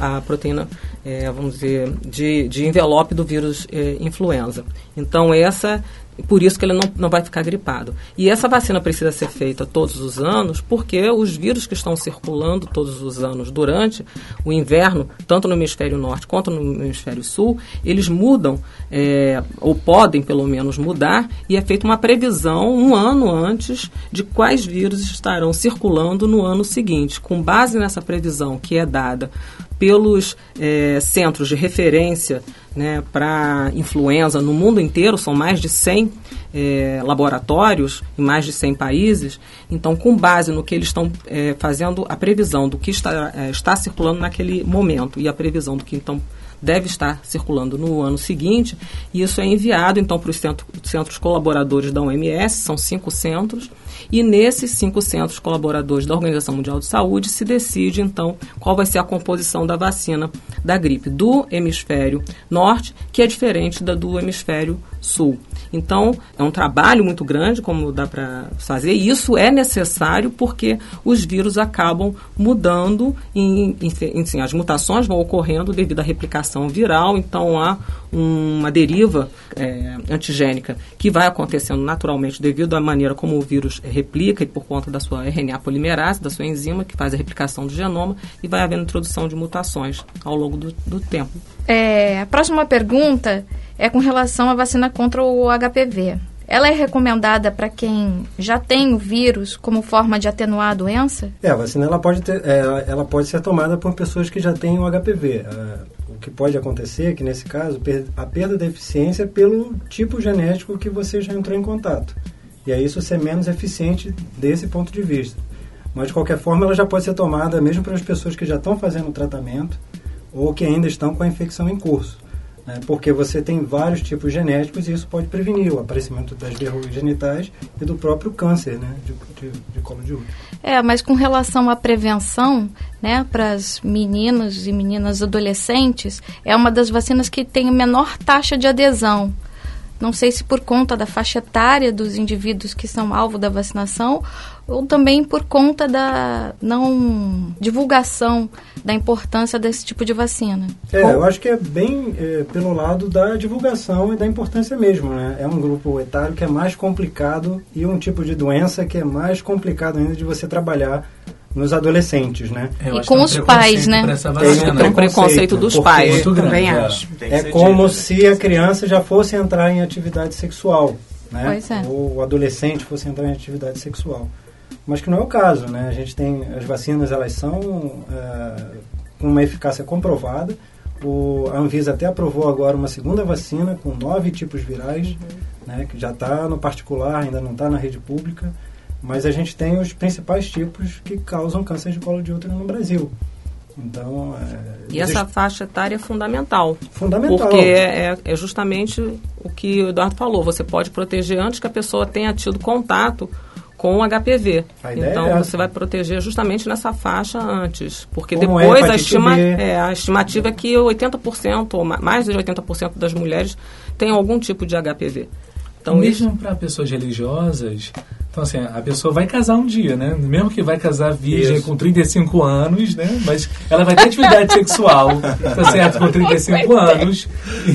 a proteína, é, vamos dizer, de, de envelope do vírus é, influenza. Então, essa por isso que ele não, não vai ficar gripado. E essa vacina precisa ser feita todos os anos, porque os vírus que estão circulando todos os anos durante o inverno, tanto no hemisfério norte quanto no hemisfério sul, eles mudam, é, ou podem pelo menos mudar, e é feita uma previsão um ano antes de quais vírus estarão circulando no ano seguinte. Com base nessa previsão que é dada pelos é, centros de referência né, para influenza no mundo inteiro, são mais de 100 é, laboratórios em mais de 100 países. Então, com base no que eles estão é, fazendo, a previsão do que está, é, está circulando naquele momento e a previsão do que então deve estar circulando no ano seguinte, e isso é enviado então para os centro, centros colaboradores da OMS, são cinco centros, e nesses cinco centros colaboradores da Organização Mundial de Saúde se decide, então, qual vai ser a composição da vacina da gripe do hemisfério norte, que é diferente da do hemisfério sul. Então, é um trabalho muito grande, como dá para fazer, e isso é necessário porque os vírus acabam mudando, em, em, em, as mutações vão ocorrendo devido à replicação viral, então há uma deriva é, antigênica que vai acontecendo naturalmente devido à maneira como o vírus replica e por conta da sua RNA polimerase, da sua enzima que faz a replicação do genoma e vai havendo introdução de mutações ao longo do, do tempo. É, a próxima pergunta é com relação à vacina contra o HPV. Ela é recomendada para quem já tem o vírus como forma de atenuar a doença? É, a vacina ela pode, ter, é, ela pode ser tomada por pessoas que já têm o HPV. É, que pode acontecer que, nesse caso, a perda da eficiência é pelo tipo genético que você já entrou em contato. E aí isso ser menos eficiente desse ponto de vista. Mas, de qualquer forma, ela já pode ser tomada mesmo para as pessoas que já estão fazendo o tratamento ou que ainda estão com a infecção em curso né, porque você tem vários tipos genéticos e isso pode prevenir o aparecimento das verrugas genitais e do próprio câncer né, de, de, de colo de útero. É, mas com relação à prevenção, né, para as meninos e meninas adolescentes, é uma das vacinas que tem menor taxa de adesão. Não sei se por conta da faixa etária dos indivíduos que são alvo da vacinação ou também por conta da não divulgação da importância desse tipo de vacina. É, eu acho que é bem é, pelo lado da divulgação e da importância mesmo. Né? É um grupo etário que é mais complicado e um tipo de doença que é mais complicado ainda de você trabalhar nos adolescentes, né? É, e com os pais, né? Tem um preconceito dos pais. Também acho. É como se a criança já fosse entrar em atividade sexual, né? Pois é. Ou o adolescente fosse entrar em atividade sexual. Mas que não é o caso, né? A gente tem as vacinas, elas são é, com uma eficácia comprovada. O, a Anvisa até aprovou agora uma segunda vacina com nove tipos virais, uhum. né? Que já está no particular, ainda não está na rede pública. Mas a gente tem os principais tipos que causam câncer de colo de útero no Brasil. Então, é, e essa faixa etária é fundamental. Fundamental. Porque é, é, justamente o que o Eduardo falou. Você pode proteger antes que a pessoa tenha tido contato com o HPV. Então é você vai proteger justamente nessa faixa antes. Porque Como é depois é a, estima, é, a estimativa é que 80%, ou mais de 80% das mulheres têm algum tipo de HPV. Então, Mesmo isso... para pessoas religiosas, então, assim, a pessoa vai casar um dia, né? Mesmo que vai casar virgem Isso. com 35 anos, né? Mas ela vai ter atividade sexual, tá certo? Com 35 anos.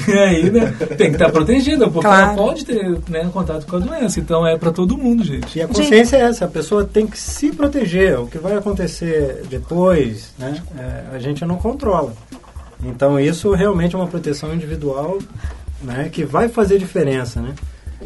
E aí, né? Tem que estar protegida, porque claro. ela pode ter né, contato com a doença. Então, é para todo mundo, gente. E a consciência gente. é essa. A pessoa tem que se proteger. O que vai acontecer depois, né? É, a gente não controla. Então, isso realmente é uma proteção individual né, que vai fazer diferença, né?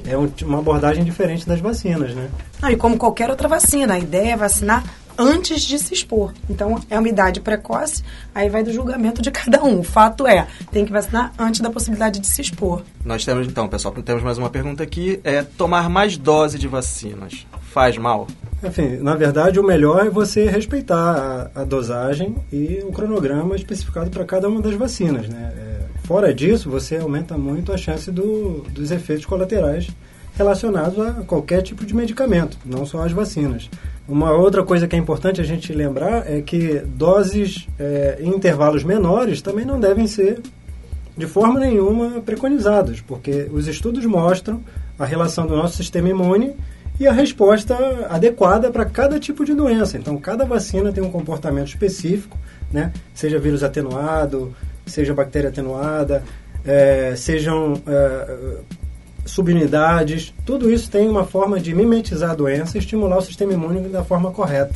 É uma abordagem diferente das vacinas, né? Ah, e como qualquer outra vacina, a ideia é vacinar antes de se expor. Então, é uma idade precoce, aí vai do julgamento de cada um. O fato é, tem que vacinar antes da possibilidade de se expor. Nós temos, então, pessoal, temos mais uma pergunta aqui. É tomar mais dose de vacinas faz mal? Enfim, na verdade, o melhor é você respeitar a, a dosagem e o cronograma especificado para cada uma das vacinas, né? É, fora disso, você aumenta muito a chance do, dos efeitos colaterais relacionados a qualquer tipo de medicamento, não só as vacinas. Uma outra coisa que é importante a gente lembrar é que doses é, em intervalos menores também não devem ser de forma nenhuma preconizadas, porque os estudos mostram a relação do nosso sistema imune e a resposta adequada para cada tipo de doença. Então, cada vacina tem um comportamento específico, né? seja vírus atenuado, seja bactéria atenuada, é, sejam é, subunidades, tudo isso tem uma forma de mimetizar a doença e estimular o sistema imune da forma correta.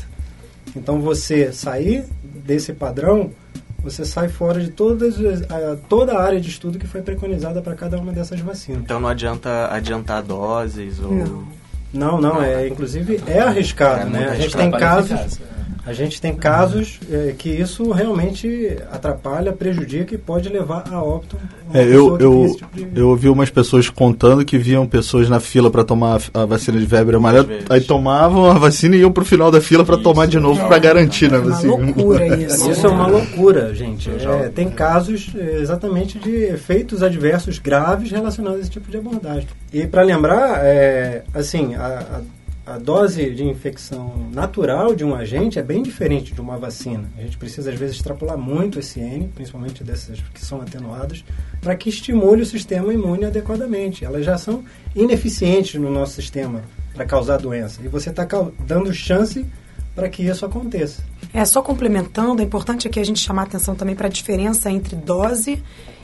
Então, você sair desse padrão, você sai fora de todas, toda a área de estudo que foi preconizada para cada uma dessas vacinas. Então, não adianta adiantar doses ou... Não. Não, não, é, inclusive é arriscado, é né? A gente tem casos, a gente tem casos é, que isso realmente atrapalha, prejudica e pode levar a óbito. É, eu, eu, tipo de... eu ouvi umas pessoas contando que viam pessoas na fila para tomar a vacina de febre amarela, aí tomavam a vacina e iam para o final da fila para tomar de novo é, para garantir, né? É uma loucura isso. Isso é uma loucura, gente. É, tem casos é, exatamente de efeitos adversos graves relacionados a esse tipo de abordagem. E para lembrar, é, assim, a, a a dose de infecção natural de um agente é bem diferente de uma vacina. A gente precisa, às vezes, extrapolar muito esse N, principalmente dessas que são atenuadas, para que estimule o sistema imune adequadamente. Elas já são ineficientes no nosso sistema para causar doença. E você está dando chance para que isso aconteça. É, só complementando, é importante aqui a gente chamar atenção também para a diferença entre dose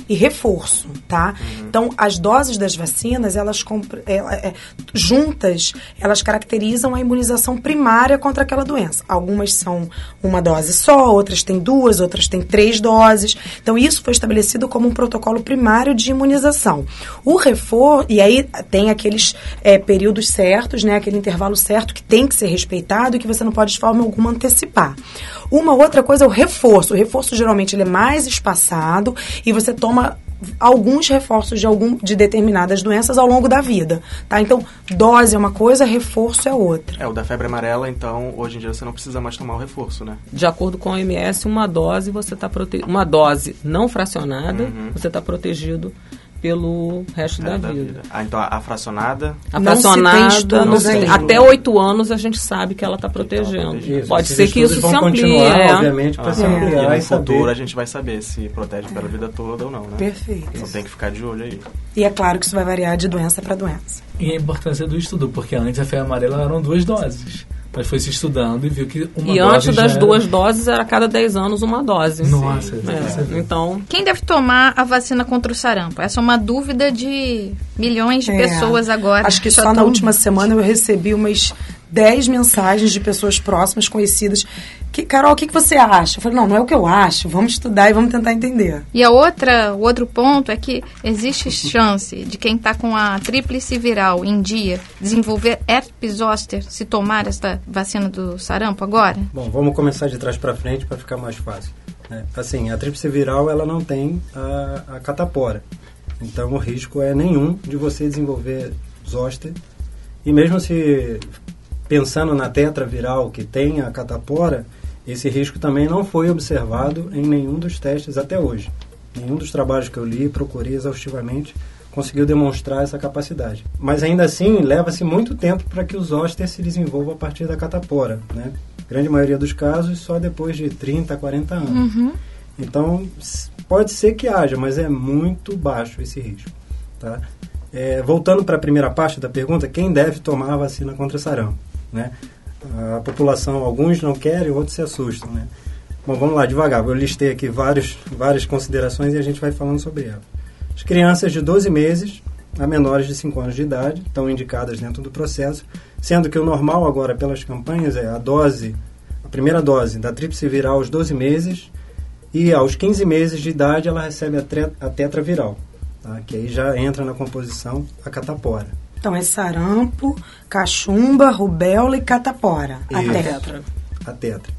e reforço, tá? Uhum. Então, as doses das vacinas, elas é, é, juntas, elas caracterizam a imunização primária contra aquela doença. Algumas são uma dose só, outras têm duas, outras têm três doses. Então, isso foi estabelecido como um protocolo primário de imunização. O reforço, e aí tem aqueles é, períodos certos, né? Aquele intervalo certo que tem que ser respeitado e que você não pode de forma alguma antecipar. Uma outra coisa é o reforço. O reforço geralmente ele é mais espaçado e você toma alguns reforços de algum de determinadas doenças ao longo da vida, tá? Então, dose é uma coisa, reforço é outra. É, o da febre amarela, então, hoje em dia você não precisa mais tomar o reforço, né? De acordo com a OMS, uma dose você tá prote... uma dose não fracionada, uhum. você está protegido pelo resto é, da, da, vida. vida. Ah, então a fracionada? A fracionada, não se até oito anos a gente sabe que ela está protegendo. Isso, Pode ser que isso se amplie. É. obviamente, para ah, se ampliar. E no futuro a gente vai saber se protege pela vida toda ou não, né? Perfeito. Então tem que ficar de olho aí. E é claro que isso vai variar de doença para doença. E a importância do estudo, porque antes a febre amarela eram duas doses. Mas foi se estudando e viu que uma E antes das era... duas doses era a cada 10 anos uma dose. Nossa, é. então. Quem deve tomar a vacina contra o sarampo? Essa é uma dúvida de milhões de é. pessoas agora. Acho que só, só na última semana eu recebi umas 10 mensagens de pessoas próximas, conhecidas. Que, Carol, o que, que você acha? Eu falei, não, não é o que eu acho, vamos estudar e vamos tentar entender. E a outra, o outro ponto é que existe chance de quem está com a tríplice viral em dia desenvolver herpes zoster se tomar esta vacina do sarampo agora? Bom, vamos começar de trás para frente para ficar mais fácil. Né? Assim, a tríplice viral ela não tem a, a catapora. Então o risco é nenhum de você desenvolver zoster. E mesmo se pensando na tetraviral que tem a catapora, esse risco também não foi observado em nenhum dos testes até hoje. Nenhum dos trabalhos que eu li, procurei exaustivamente, conseguiu demonstrar essa capacidade. Mas ainda assim, leva-se muito tempo para que os hóspedes se desenvolvam a partir da catapora. Né? Grande maioria dos casos, só depois de 30, 40 anos. Uhum. Então, pode ser que haja, mas é muito baixo esse risco. Tá? É, voltando para a primeira parte da pergunta, quem deve tomar a vacina contra sarampo? Né? A população, alguns não querem, outros se assustam. Né? Bom, vamos lá, devagar. Eu listei aqui vários, várias considerações e a gente vai falando sobre elas. As crianças de 12 meses a menores de 5 anos de idade estão indicadas dentro do processo, sendo que o normal agora pelas campanhas é a dose, a primeira dose da tríplice viral aos 12 meses e aos 15 meses de idade ela recebe a, tre, a tetraviral, tá? que aí já entra na composição a catapora. Então é sarampo, cachumba, rubéola e catapora. A tetra. A tetra.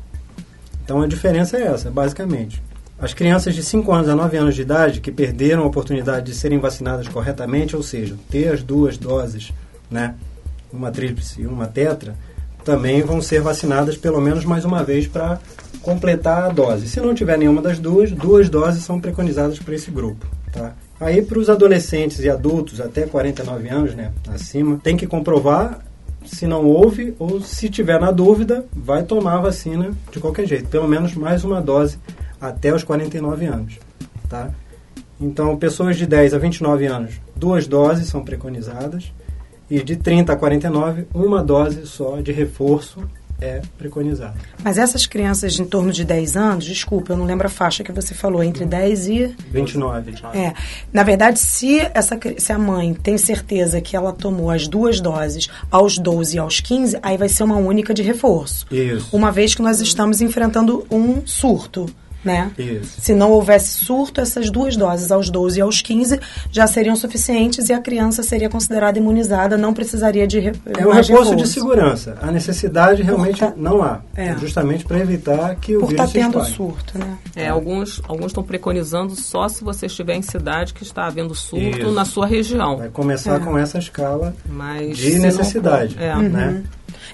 Então a diferença é essa, basicamente. As crianças de 5 anos a 9 anos de idade que perderam a oportunidade de serem vacinadas corretamente, ou seja, ter as duas doses, né, uma tríplice e uma tetra, também vão ser vacinadas pelo menos mais uma vez para completar a dose. Se não tiver nenhuma das duas, duas doses são preconizadas para esse grupo. Tá? Aí, para os adolescentes e adultos até 49 anos, né, acima, tem que comprovar se não houve ou se tiver na dúvida, vai tomar a vacina de qualquer jeito, pelo menos mais uma dose até os 49 anos, tá? Então, pessoas de 10 a 29 anos, duas doses são preconizadas e de 30 a 49, uma dose só de reforço é preconizada. Mas essas crianças de em torno de 10 anos, desculpa, eu não lembro a faixa que você falou, entre 10 e 29. É. Na verdade, se essa se a mãe tem certeza que ela tomou as duas doses aos 12 e aos 15, aí vai ser uma única de reforço. Isso. Uma vez que nós estamos enfrentando um surto né? Isso. Se não houvesse surto, essas duas doses, aos 12 e aos 15, já seriam suficientes e a criança seria considerada imunizada, não precisaria de re... É um reforço de segurança. A necessidade realmente tá... não há. É. Justamente para evitar que o Por vírus tá tendo espalhe. surto, né? É, alguns alguns estão preconizando só se você estiver em cidade que está havendo surto Isso. na sua região. Vai começar É. com essa escala Mas de não necessidade, for- é. né?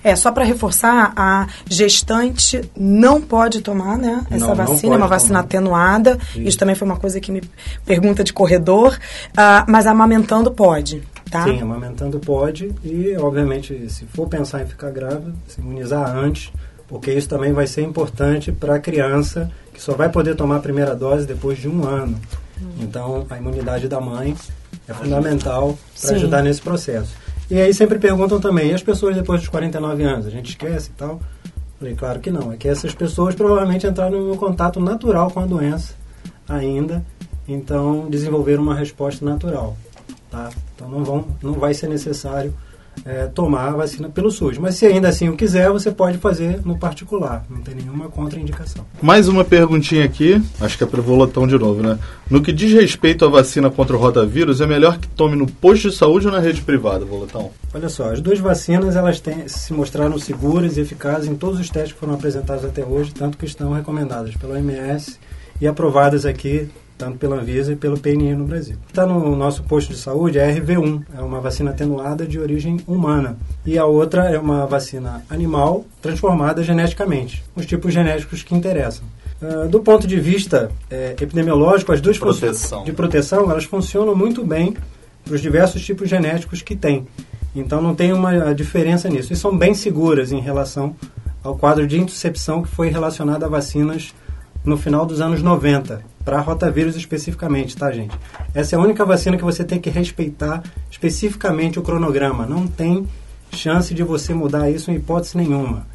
É, só para reforçar, a gestante não pode tomar, né? Essa Não, não vacina, uma vacina atenuada. Isso. Isso. também foi uma coisa que me pergunta de corredor. Ah, mas amamentando pode, tá? Sim, amamentando pode e, obviamente, se for pensar em ficar grávida, se imunizar antes, porque isso também vai ser importante para a criança que só vai poder tomar a primeira dose depois de um ano. Então, a imunidade da mãe é fundamental para Sim. ajudar nesse processo. E aí sempre perguntam também, e as pessoas depois dos 49 anos? A gente esquece e tal? Falei, claro que não. É que essas pessoas provavelmente entraram em contato natural com a doença ainda, então desenvolveram uma resposta natural. Tá? Então não, vão, não vai ser necessário é, tomar a vacina pelo SUS. Mas se ainda assim o quiser, você pode fazer no particular. Não tem nenhuma contraindicação. Mais uma perguntinha aqui, acho que é para o Volotão de novo, né? No que diz respeito à vacina contra o rotavírus, é melhor que tome no posto de saúde ou na rede privada, Volotão? Olha só, as duas vacinas elas têm, se mostraram seguras e eficazes em todos os testes que foram apresentados até hoje, tanto que estão recomendadas pela OMS e aprovadas aqui tanto pela Anvisa e pelo PNI no Brasil. Está no nosso posto de saúde é a RV1, é uma vacina atenuada de origem humana. E a outra é uma vacina animal transformada geneticamente, os tipos genéticos que interessam. Uh, do ponto de vista eh, epidemiológico, as duas Proteção. de proteção elas funcionam muito bem para os diversos tipos genéticos que tem. Então não tem uma diferença nisso. E são bem seguras em relação ao quadro de intercepção que foi relacionado a vacinas no final dos anos 90, para rotavírus especificamente, tá, gente? Essa é a única vacina que você tem que respeitar especificamente o cronograma. Não tem chance de você mudar isso em hipótese nenhuma.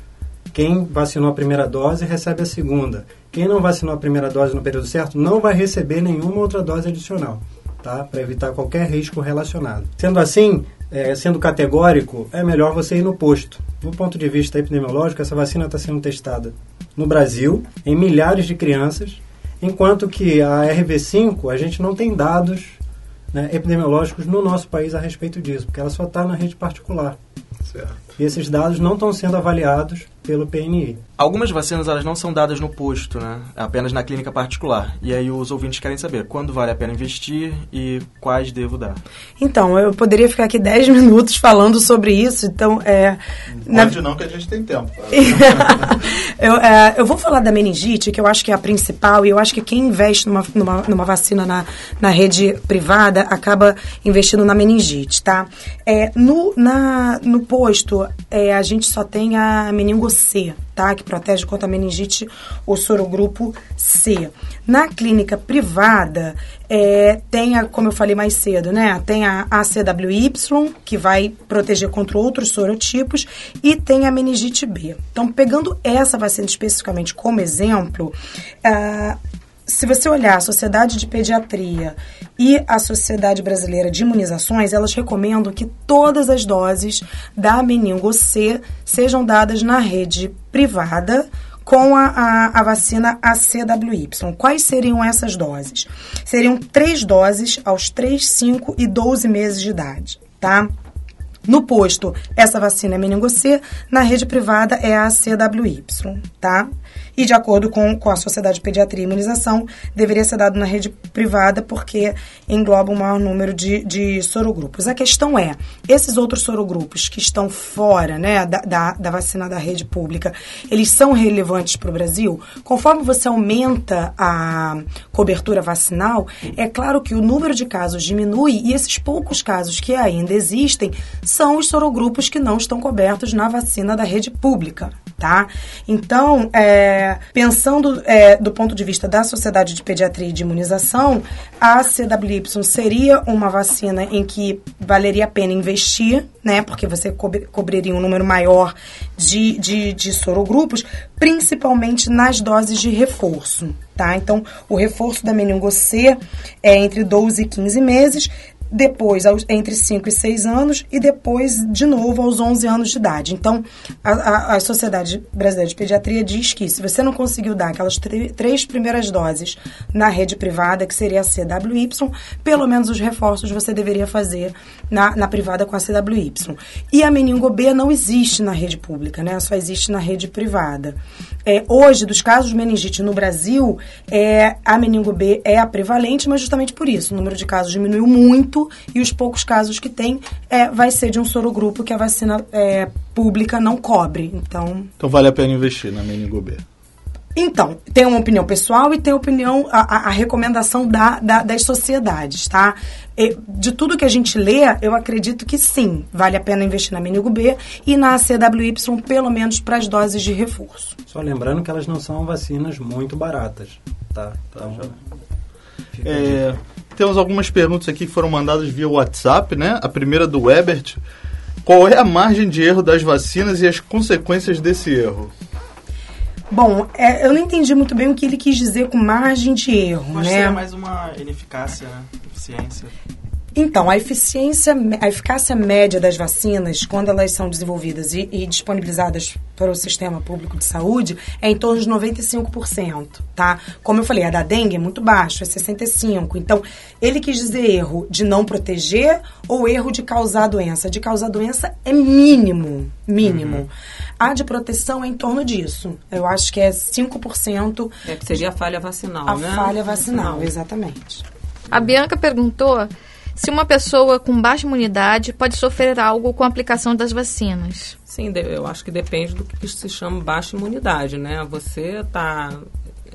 Quem vacinou a primeira dose recebe a segunda. Quem não vacinou a primeira dose no período certo não vai receber nenhuma outra dose adicional, tá? Para evitar qualquer risco relacionado. Sendo assim, é, sendo categórico, é melhor você ir no posto. Do ponto de vista epidemiológico, essa vacina está sendo testada no Brasil, em milhares de crianças, enquanto que a RV5, a gente não tem dados né, epidemiológicos no nosso país a respeito disso, porque ela só está na rede particular. Certo. E esses dados não estão sendo avaliados pelo PNI. Algumas vacinas elas não são dadas no posto, né? Apenas na clínica particular. E aí os ouvintes querem saber quando vale a pena investir e quais devo dar. Então, eu poderia ficar aqui 10 minutos falando sobre isso. Então, é. na- Pode não, que a gente tem tempo. eu, é, eu vou falar da meningite, que eu acho que é a principal, e eu acho que quem investe numa, numa, numa vacina na, na rede privada acaba investindo na meningite, tá? É, no, na, no posto, é, a gente só tem a meningo C, tá? Que protege contra meningite, o sorogrupo C. Na clínica privada, é, tem, a, como eu falei mais cedo, né? Tem a ACWY, que vai proteger contra outros sorotipos, e tem a meningite B. Então, pegando essa vacina especificamente como exemplo, ah, se você olhar a Sociedade de Pediatria e a Sociedade Brasileira de Imunizações, elas recomendam que todas as doses da meningo C sejam dadas na rede privada com a, a, a vacina ACWY. Quais seriam essas doses? Seriam três doses aos 3, 5 e 12 meses de idade, tá? No posto, essa vacina é meningo C, na rede privada é a CWY, tá? E de acordo com, com a Sociedade de Pediatria e Imunização, deveria ser dado na rede privada porque engloba um maior número de, de sorogrupos. A questão é, esses outros sorogrupos que estão fora né, da, da, da vacina da rede pública, eles são relevantes para o Brasil? Conforme você aumenta a cobertura vacinal, é claro que o número de casos diminui e esses poucos casos que ainda existem são os sorogrupos que não estão cobertos na vacina da rede pública tá? Então, é, pensando é, do ponto de vista da Sociedade de Pediatria e de Imunização, a CWY seria uma vacina em que valeria a pena investir, né? Porque você cobriria um número maior de, de, de sorogrupos, principalmente nas doses de reforço, tá? Então, o reforço da meningo C é entre 12 e 15 meses, depois aos, entre 5 e 6 anos e depois de novo aos 11 anos de idade. Então, a, a, a Sociedade Brasileira de Pediatria diz que se você não conseguiu dar aquelas três primeiras doses na rede privada, que seria a CWY, pelo menos os reforços você deveria fazer na, na privada com a CWY. E a meningo B não existe na rede pública, né? Só existe na rede privada. É, hoje, dos casos de meningite no Brasil, é, a meningo B é a prevalente, mas justamente por isso. O número de casos diminuiu muito e os poucos casos que tem é, vai ser de um sorogrupo que a vacina é, pública não cobre. Então, então vale a pena investir na meningo B. Então, tem uma opinião pessoal e tem a opinião, a, a recomendação da, da, das sociedades, tá? E, de tudo que a gente lê, eu acredito que sim, vale a pena investir na Menigo B e na CWY, pelo menos para as doses de reforço. Só lembrando que elas não são vacinas muito baratas, tá? Então, é, temos algumas perguntas aqui que foram mandadas via WhatsApp, né? A primeira do Ebert. Qual é a margem de erro das vacinas e as consequências desse erro? Bom, é, eu não entendi muito bem o que ele quis dizer com margem de erro, Acho né? mais uma ineficácia, né? eficiência. Então, a eficiência, a eficácia média das vacinas, quando elas são desenvolvidas e, e, disponibilizadas para o sistema público de saúde, é em torno de 95%, tá? Como eu falei, a da dengue é muito baixo, é 65%. Então, ele quis dizer erro de não proteger ou erro de causar doença. De causar doença é mínimo, mínimo. Uhum. A de proteção é em torno disso. Eu acho que é 5%. É que seria a falha vacinal, a né? A falha vacinal, exatamente. A Bianca perguntou se uma pessoa com baixa imunidade pode sofrer algo com a aplicação das vacinas. Sim, eu acho que depende do que se chama baixa imunidade, né? Você está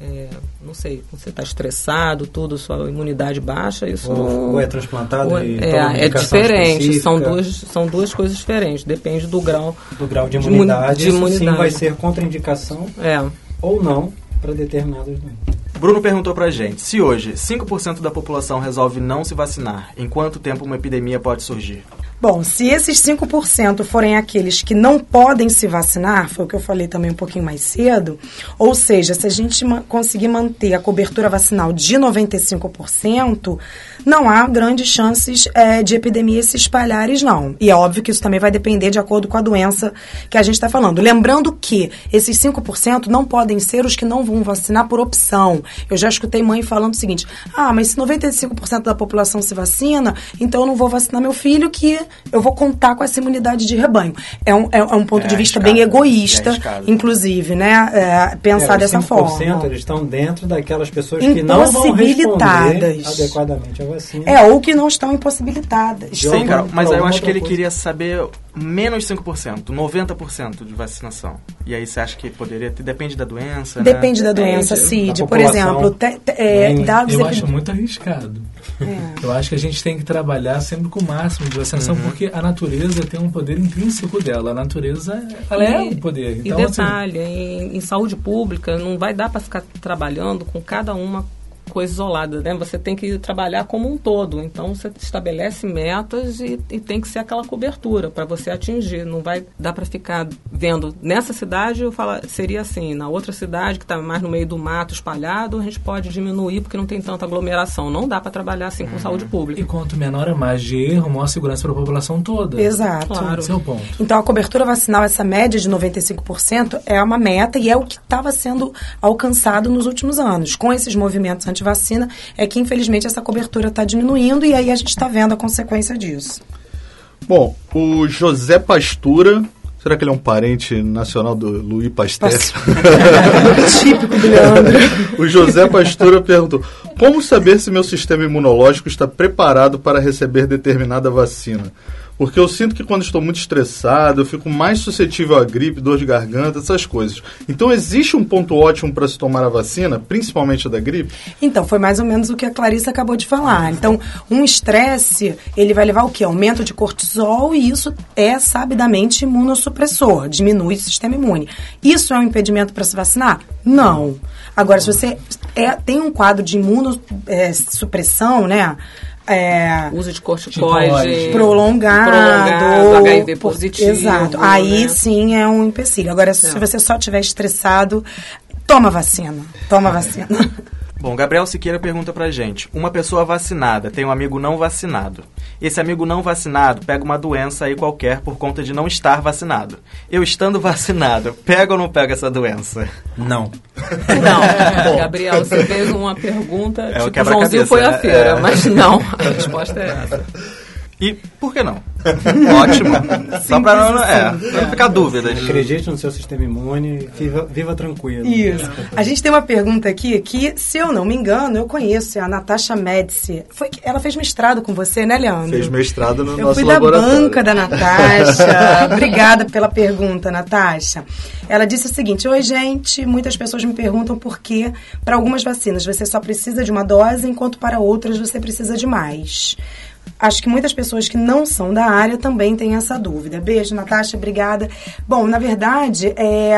é, não sei, você está estressado, tudo, sua imunidade baixa, isso ou, ou é transplantado ou, e é, é diferente, específica. são duas, são duas coisas diferentes, depende do grau do grau de imunidade, de imunidade. sim vai ser contraindicação é. ou não para determinados doentes. Bruno perguntou pra gente: se hoje 5% da população resolve não se vacinar, em quanto tempo uma epidemia pode surgir? Bom, se esses 5% forem aqueles que não podem se vacinar, foi o que eu falei também um pouquinho mais cedo, ou seja, se a gente conseguir manter a cobertura vacinal de 95%, não há grandes chances é, de epidemias se espalhares, não. E é óbvio que isso também vai depender de acordo com a doença que a gente está falando. Lembrando que esses 5% não podem ser os que não vão vacinar por opção. Eu já escutei mãe falando o seguinte: ah, mas se 95% da população se vacina, então eu não vou vacinar meu filho que eu vou contar com essa imunidade de rebanho. É um, é, é um ponto é de vista bem egoísta, é inclusive, né? É, pensar é, dessa forma. eles estão dentro daquelas pessoas que não vão responder adequadamente a vacina. É, ou que não estão impossibilitadas. Sim, Carol, mas eu acho que ele coisa. queria saber menos 5%, 90% de vacinação. E aí você acha que poderia ter, depende da doença, Depende né? da doença, Cid. Por exemplo, te, te, é, dados... Eu acho muito arriscado. É. Eu acho que a gente tem que trabalhar sempre com o máximo de vacinação, uhum. porque a natureza tem um poder intrínseco dela. A natureza, ela é e, é o poder. Então, e assim, detalhe, assim, em, em saúde pública, não vai dar para ficar trabalhando com cada uma coisa isolada, né? Você tem que trabalhar como um todo. Então você estabelece metas e, e tem que ser aquela cobertura para você atingir. Não vai dar para ficar vendo nessa cidade eu falo, seria assim, na outra cidade que está mais no meio do mato espalhado, a gente pode diminuir porque não tem tanta aglomeração. Não dá para trabalhar assim com uhum. saúde pública. E quanto menor a margem de erro, maior segurança para a população toda. Exato. Claro. Esse é o ponto. Então a cobertura vacinal, essa média de 95%, é uma meta e é o que estava sendo alcançado nos últimos anos. Com esses movimentos anti-vacina, é que infelizmente essa cobertura está diminuindo e aí a gente está vendo a consequência disso. Bom, o José Pastura Será que ele é um parente nacional do Louis Pasteur? Típico do Leandro. o José Pastora perguntou: Como saber se meu sistema imunológico está preparado para receber determinada vacina? Porque eu sinto que quando estou muito estressado, eu fico mais suscetível à gripe, dor de garganta, essas coisas. Então, existe um ponto ótimo para se tomar a vacina, principalmente a da gripe? Então, foi mais ou menos o que a Clarissa acabou de falar. Então, um estresse, ele vai levar o quê? Aumento de cortisol e isso é sabidamente imunossupressor, diminui o sistema imune. Isso é um impedimento para se vacinar? Não. Agora, se você é, tem um quadro de imunossupressão, né? É, uso de corticoide prolongado, prolongado HIV positivo. Exato. Aí né? sim é um empecilho. Agora, se é. você só estiver estressado, toma vacina. Toma vacina. Bom, Gabriel Siqueira pergunta pra gente: uma pessoa vacinada tem um amigo não vacinado. Esse amigo não vacinado pega uma doença aí qualquer por conta de não estar vacinado. Eu estando vacinado, pega ou não pega essa doença? Não. Não. Gabriel, você fez uma pergunta, é tipo, Joãozinho foi à né? feira, é. mas não, a resposta é essa. E por que não? Ótimo. Só para não, é, não ficar dúvida. Acredite no seu sistema imune, viva, viva tranquilo. Isso. A gente tem uma pergunta aqui que, se eu não me engano, eu conheço, é a Natasha Medici. Foi, ela fez mestrado com você, né, Leandro? Fez mestrado no eu nosso laboratório. Eu fui da banca da Natasha. Obrigada pela pergunta, Natasha. Ela disse o seguinte: Oi, gente. Muitas pessoas me perguntam por que, para algumas vacinas, você só precisa de uma dose, enquanto para outras você precisa de mais. Acho que muitas pessoas que não são da área também têm essa dúvida. Beijo, Natasha, obrigada. Bom, na verdade, é,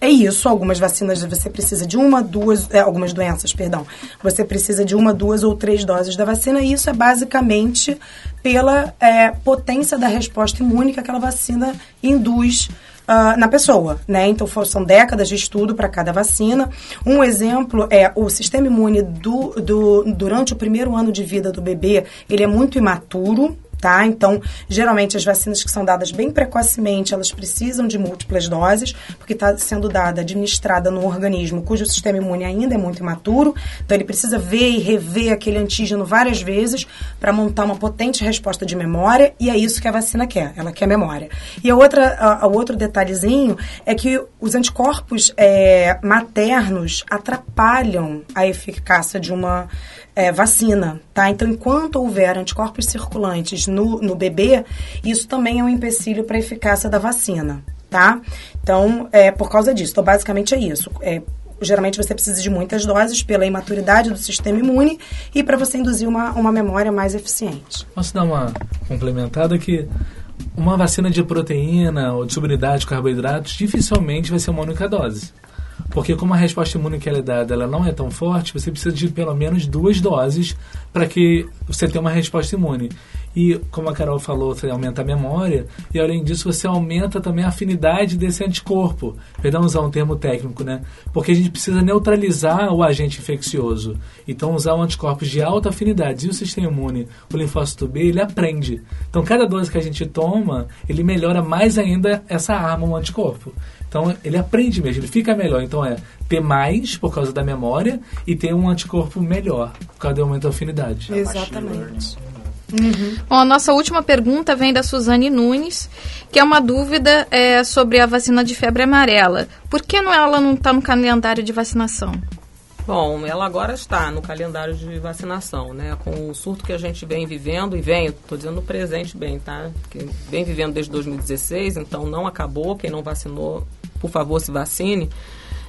é isso. Algumas vacinas você precisa de uma, duas, é, algumas doenças, perdão. Você precisa de uma, duas ou três doses da vacina. E isso é basicamente pela é, potência da resposta imune que aquela vacina induz uh, na pessoa, né? Então são décadas de estudo para cada vacina. Um exemplo é o sistema imune do, do, durante o primeiro ano de vida do bebê, ele é muito imaturo, tá? Então, geralmente as vacinas que são dadas bem precocemente, elas precisam de múltiplas doses, porque está sendo dada, administrada no organismo cujo sistema imune ainda é muito imaturo, então ele precisa ver e rever aquele antígeno várias vezes para montar uma potente resposta de memória, e é isso que a vacina quer, ela quer memória. E a outra, a, a outro detalhezinho é que os anticorpos é, maternos atrapalham a eficácia de uma é, vacina, tá? Então, enquanto houver anticorpos circulantes no, no bebê, isso também é um empecilho para a eficácia da vacina, tá? Então, é por causa disso. Então, basicamente é isso. É, geralmente você precisa de muitas doses pela imaturidade do sistema imune e para você induzir uma, uma memória mais eficiente. Posso dar uma complementada que uma vacina de proteína ou de subunidade de carboidratos dificilmente vai ser uma única dose. Porque como a resposta imune que é dada ela não é tão forte, você precisa de pelo menos duas doses para que você tenha uma resposta imune. E como a Carol falou, você aumenta a memória e além disso você aumenta também a afinidade desse anticorpo. Perdão usar um termo técnico, né? Porque a gente precisa neutralizar o agente infeccioso. Então usar um anticorpos de alta afinidade e o sistema imune, o linfócito B, ele aprende. Então cada dose que a gente toma, ele melhora mais ainda essa arma, o anticorpo. Então ele aprende mesmo, ele fica melhor. Então é ter mais por causa da memória e ter um anticorpo melhor por causa do aumento da afinidade. Exatamente. Uhum. Bom, a nossa última pergunta vem da Suzane Nunes, que é uma dúvida é, sobre a vacina de febre amarela. Por que não, ela não está no calendário de vacinação? Bom, ela agora está no calendário de vacinação, né? Com o surto que a gente vem vivendo, e vem, estou dizendo presente bem, tá? Que vem vivendo desde 2016, então não acabou. Quem não vacinou, por favor, se vacine.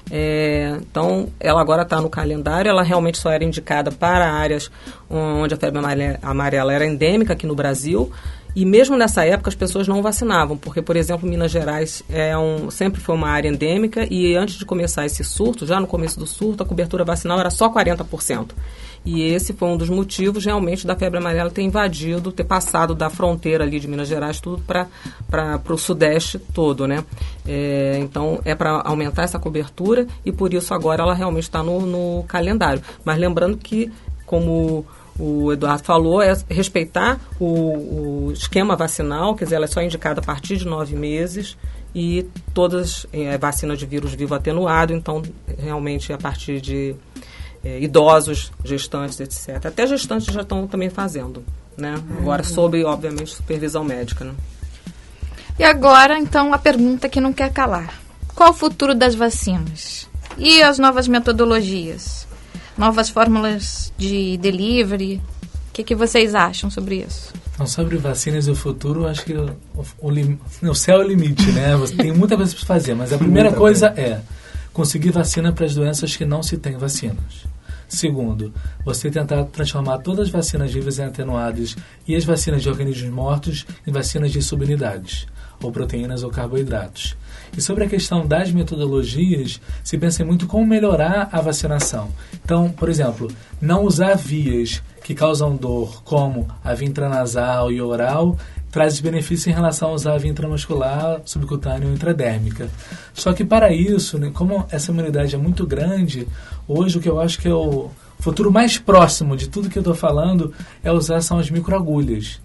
É, então, ela agora está no calendário, ela realmente só era indicada para áreas onde a febre amarela era endêmica aqui no Brasil. E mesmo nessa época as pessoas não vacinavam, porque, por exemplo, Minas Gerais é um, sempre foi uma área endêmica e antes de começar esse surto, já no começo do surto, a cobertura vacinal era só 40%. E esse foi um dos motivos realmente da febre amarela ter invadido, ter passado da fronteira ali de Minas Gerais tudo para o sudeste todo, né? É, então é para aumentar essa cobertura e por isso agora ela realmente está no, no calendário. Mas lembrando que, como o Eduardo falou, é respeitar o, o, esquema vacinal, quer dizer, ela é só indicada a partir de nove meses e todas é, vacinas de vírus vivo atenuado, então realmente a partir de é, idosos, gestantes, etc. Até gestantes já estão também fazendo, né? Agora sob, obviamente, supervisão médica, né? E agora, então, a pergunta que não quer calar: qual o futuro das vacinas? E as novas metodologias? Novas fórmulas de delivery? O que, que vocês acham sobre isso? Então, sobre vacinas e o futuro, acho que o, o, o céu é o limite, né? Você tem muita coisa para fazer, mas a primeira coisa é conseguir vacina para as doenças que não se tem vacinas. Segundo, você tentar transformar todas as vacinas vivas e atenuadas e as vacinas de organismos mortos em vacinas de subunidades, ou proteínas ou carboidratos. E sobre a questão das metodologias, se pensa muito como melhorar a vacinação. Então, por exemplo, não usar vias que causam dor, como a via intranasal e oral, traz benefícios em relação a usar a via intramuscular, subcutânea ou intradérmica. Só que para isso, né, como essa imunidade é muito grande, hoje o que eu acho que é o futuro mais próximo de tudo que eu estou falando é usar são as microagulhas.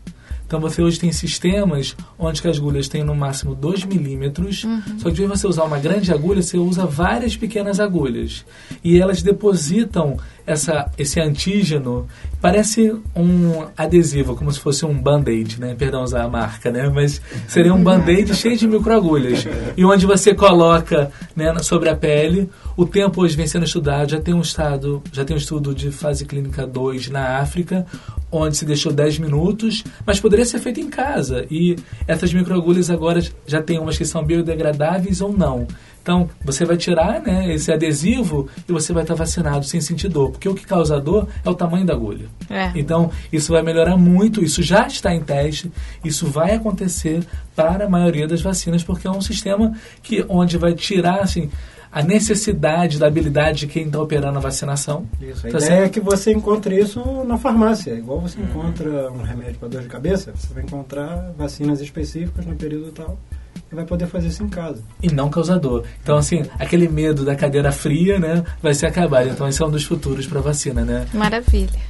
Então você hoje tem sistemas onde as agulhas têm no máximo 2 milímetros, uhum. só que de você usar uma grande agulha, você usa várias pequenas agulhas. E elas depositam essa, esse antígeno parece um adesivo, como se fosse um band-aid, né? Perdão usar a marca, né? Mas seria um band-aid cheio de microagulhas. E onde você coloca né, sobre a pele, o tempo hoje vem sendo estudado, já tem um estado, já tem um estudo de fase clínica 2 na África, onde se deixou 10 minutos, mas poderia ser feito em casa. E essas microagulhas agora já tem umas que são biodegradáveis ou não. Então, você vai tirar né, esse adesivo e você vai estar vacinado sem sentir dor, porque o que causa dor é o tamanho da agulha. É. Então, isso vai melhorar muito, isso já está em teste, isso vai acontecer para a maioria das vacinas, porque é um sistema que onde vai tirar assim, a necessidade da habilidade de quem está operando a vacinação. Isso, a tá ideia é que você encontre isso na farmácia. Igual você uhum. encontra um remédio para dor de cabeça, você vai encontrar vacinas específicas no período tal vai poder fazer isso em casa. E não causador. Então, assim, aquele medo da cadeira fria, né, vai ser acabado. Então, esse é um dos futuros para vacina, né? Maravilha.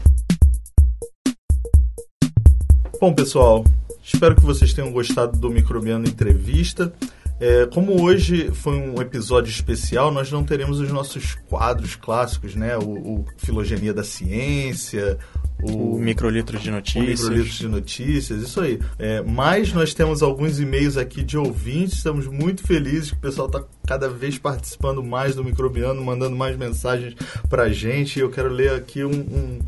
Bom, pessoal, espero que vocês tenham gostado do Microbiano Entrevista. É, como hoje foi um episódio especial, nós não teremos os nossos quadros clássicos, né? O, o Filogenia da Ciência, o, o microlitro de notícias. O microlitro de notícias, isso aí. É, mas nós temos alguns e-mails aqui de ouvintes, estamos muito felizes que o pessoal está cada vez participando mais do Microbiano, mandando mais mensagens para a gente. Eu quero ler aqui um, um,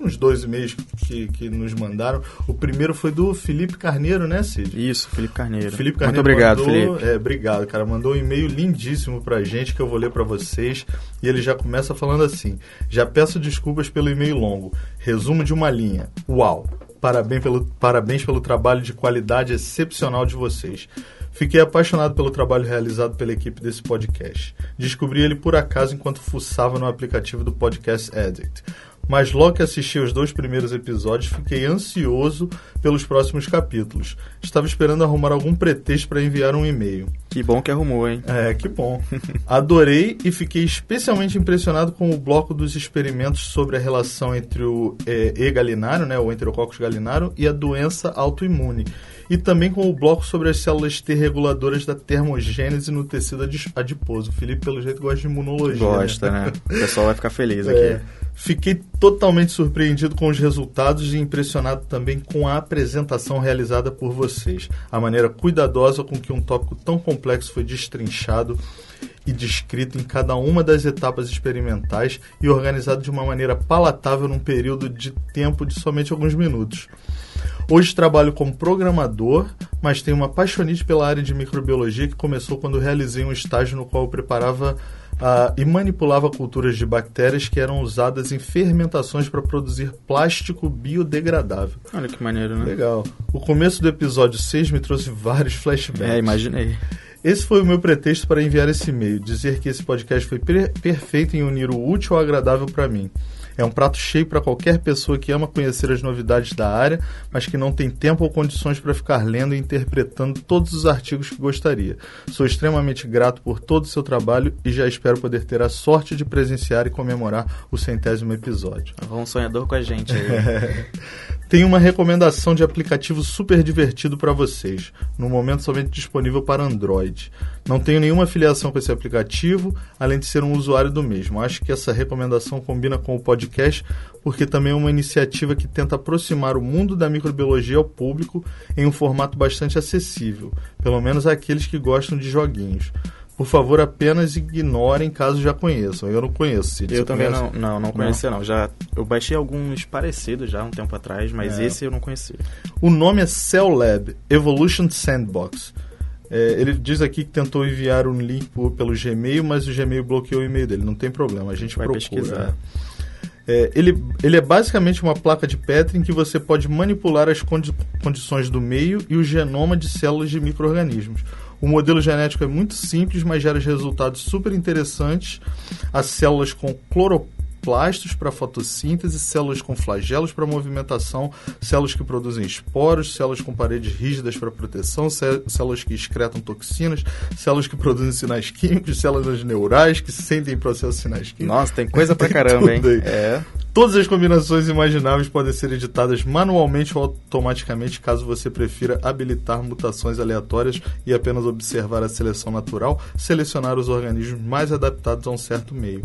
uns dois e-mails que, que nos mandaram. O primeiro foi do Felipe Carneiro, né, Cid? Isso, Felipe Carneiro. Felipe Carneiro Muito obrigado, mandou, Felipe. É, obrigado, cara. Mandou um e-mail lindíssimo para a gente que eu vou ler para vocês. E ele já começa falando assim: Já peço desculpas pelo e-mail longo. Resumo de uma linha. Uau! Parabéns pelo, parabéns pelo trabalho de qualidade excepcional de vocês. Fiquei apaixonado pelo trabalho realizado pela equipe desse podcast. Descobri ele por acaso enquanto fuçava no aplicativo do Podcast Addict. Mas logo que assisti os dois primeiros episódios, fiquei ansioso pelos próximos capítulos. Estava esperando arrumar algum pretexto para enviar um e-mail. Que bom que arrumou, hein? É, que bom. Adorei e fiquei especialmente impressionado com o bloco dos experimentos sobre a relação entre o é, E. galinário, né, o Enterococcus galinário, e a doença autoimune e também com o bloco sobre as células T reguladoras da termogênese no tecido adiposo. O Felipe, pelo jeito, gosta de imunologia. Gosta, né? né? O pessoal vai ficar feliz aqui. É. Fiquei totalmente surpreendido com os resultados e impressionado também com a apresentação realizada por vocês. A maneira cuidadosa com que um tópico tão complexo foi destrinchado e descrito em cada uma das etapas experimentais e organizado de uma maneira palatável num período de tempo de somente alguns minutos. Hoje trabalho como programador, mas tenho uma paixonite pela área de microbiologia que começou quando realizei um estágio no qual eu preparava uh, e manipulava culturas de bactérias que eram usadas em fermentações para produzir plástico biodegradável. Olha que maneiro, né? Legal. O começo do episódio 6 me trouxe vários flashbacks. É, imaginei. Esse foi o meu pretexto para enviar esse e-mail, dizer que esse podcast foi perfeito em unir o útil ao agradável para mim. É um prato cheio para qualquer pessoa que ama conhecer as novidades da área, mas que não tem tempo ou condições para ficar lendo e interpretando todos os artigos que gostaria. Sou extremamente grato por todo o seu trabalho e já espero poder ter a sorte de presenciar e comemorar o centésimo episódio. Um sonhador com a gente aí. Tenho uma recomendação de aplicativo super divertido para vocês, no momento somente disponível para Android. Não tenho nenhuma afiliação com esse aplicativo, além de ser um usuário do mesmo. Acho que essa recomendação combina com o podcast, porque também é uma iniciativa que tenta aproximar o mundo da microbiologia ao público em um formato bastante acessível, pelo menos àqueles que gostam de joguinhos. Por favor, apenas ignorem caso já conheçam. Eu não conheço. Cid, eu também não, não, não conhecia não. Já, eu baixei alguns parecidos já um tempo atrás, mas é. esse eu não conhecia. O nome é Cell Lab Evolution Sandbox. É, ele diz aqui que tentou enviar um link por, pelo Gmail, mas o Gmail bloqueou o e-mail dele. Não tem problema, a gente vai procura. pesquisar. É, ele, ele é basicamente uma placa de Petri em que você pode manipular as condi condições do meio e o genoma de células de micro-organismos. O modelo genético é muito simples, mas gera resultados super interessantes. As células com cloroplastos para fotossíntese, células com flagelos para movimentação, células que produzem esporos, células com paredes rígidas para proteção, células que excretam toxinas, células que produzem sinais químicos, células neurais que sentem processos sinais químicos. Nossa, tem coisa pra caramba, hein? É. Todas as combinações imagináveis podem ser editadas manualmente ou automaticamente, caso você prefira habilitar mutações aleatórias e apenas observar a seleção natural, selecionar os organismos mais adaptados a um certo meio.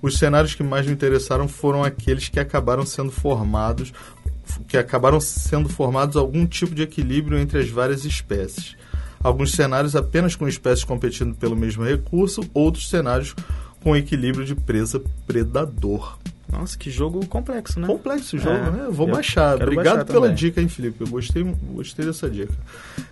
Os cenários que mais me interessaram foram aqueles que acabaram sendo formados que acabaram sendo formados algum tipo de equilíbrio entre as várias espécies. Alguns cenários apenas com espécies competindo pelo mesmo recurso, outros cenários com equilíbrio de presa-predador. Nossa, que jogo complexo, né? Complexo o jogo, é, né? Vou baixar. Obrigado baixar pela também. dica, hein, Felipe? Eu gostei, gostei dessa dica.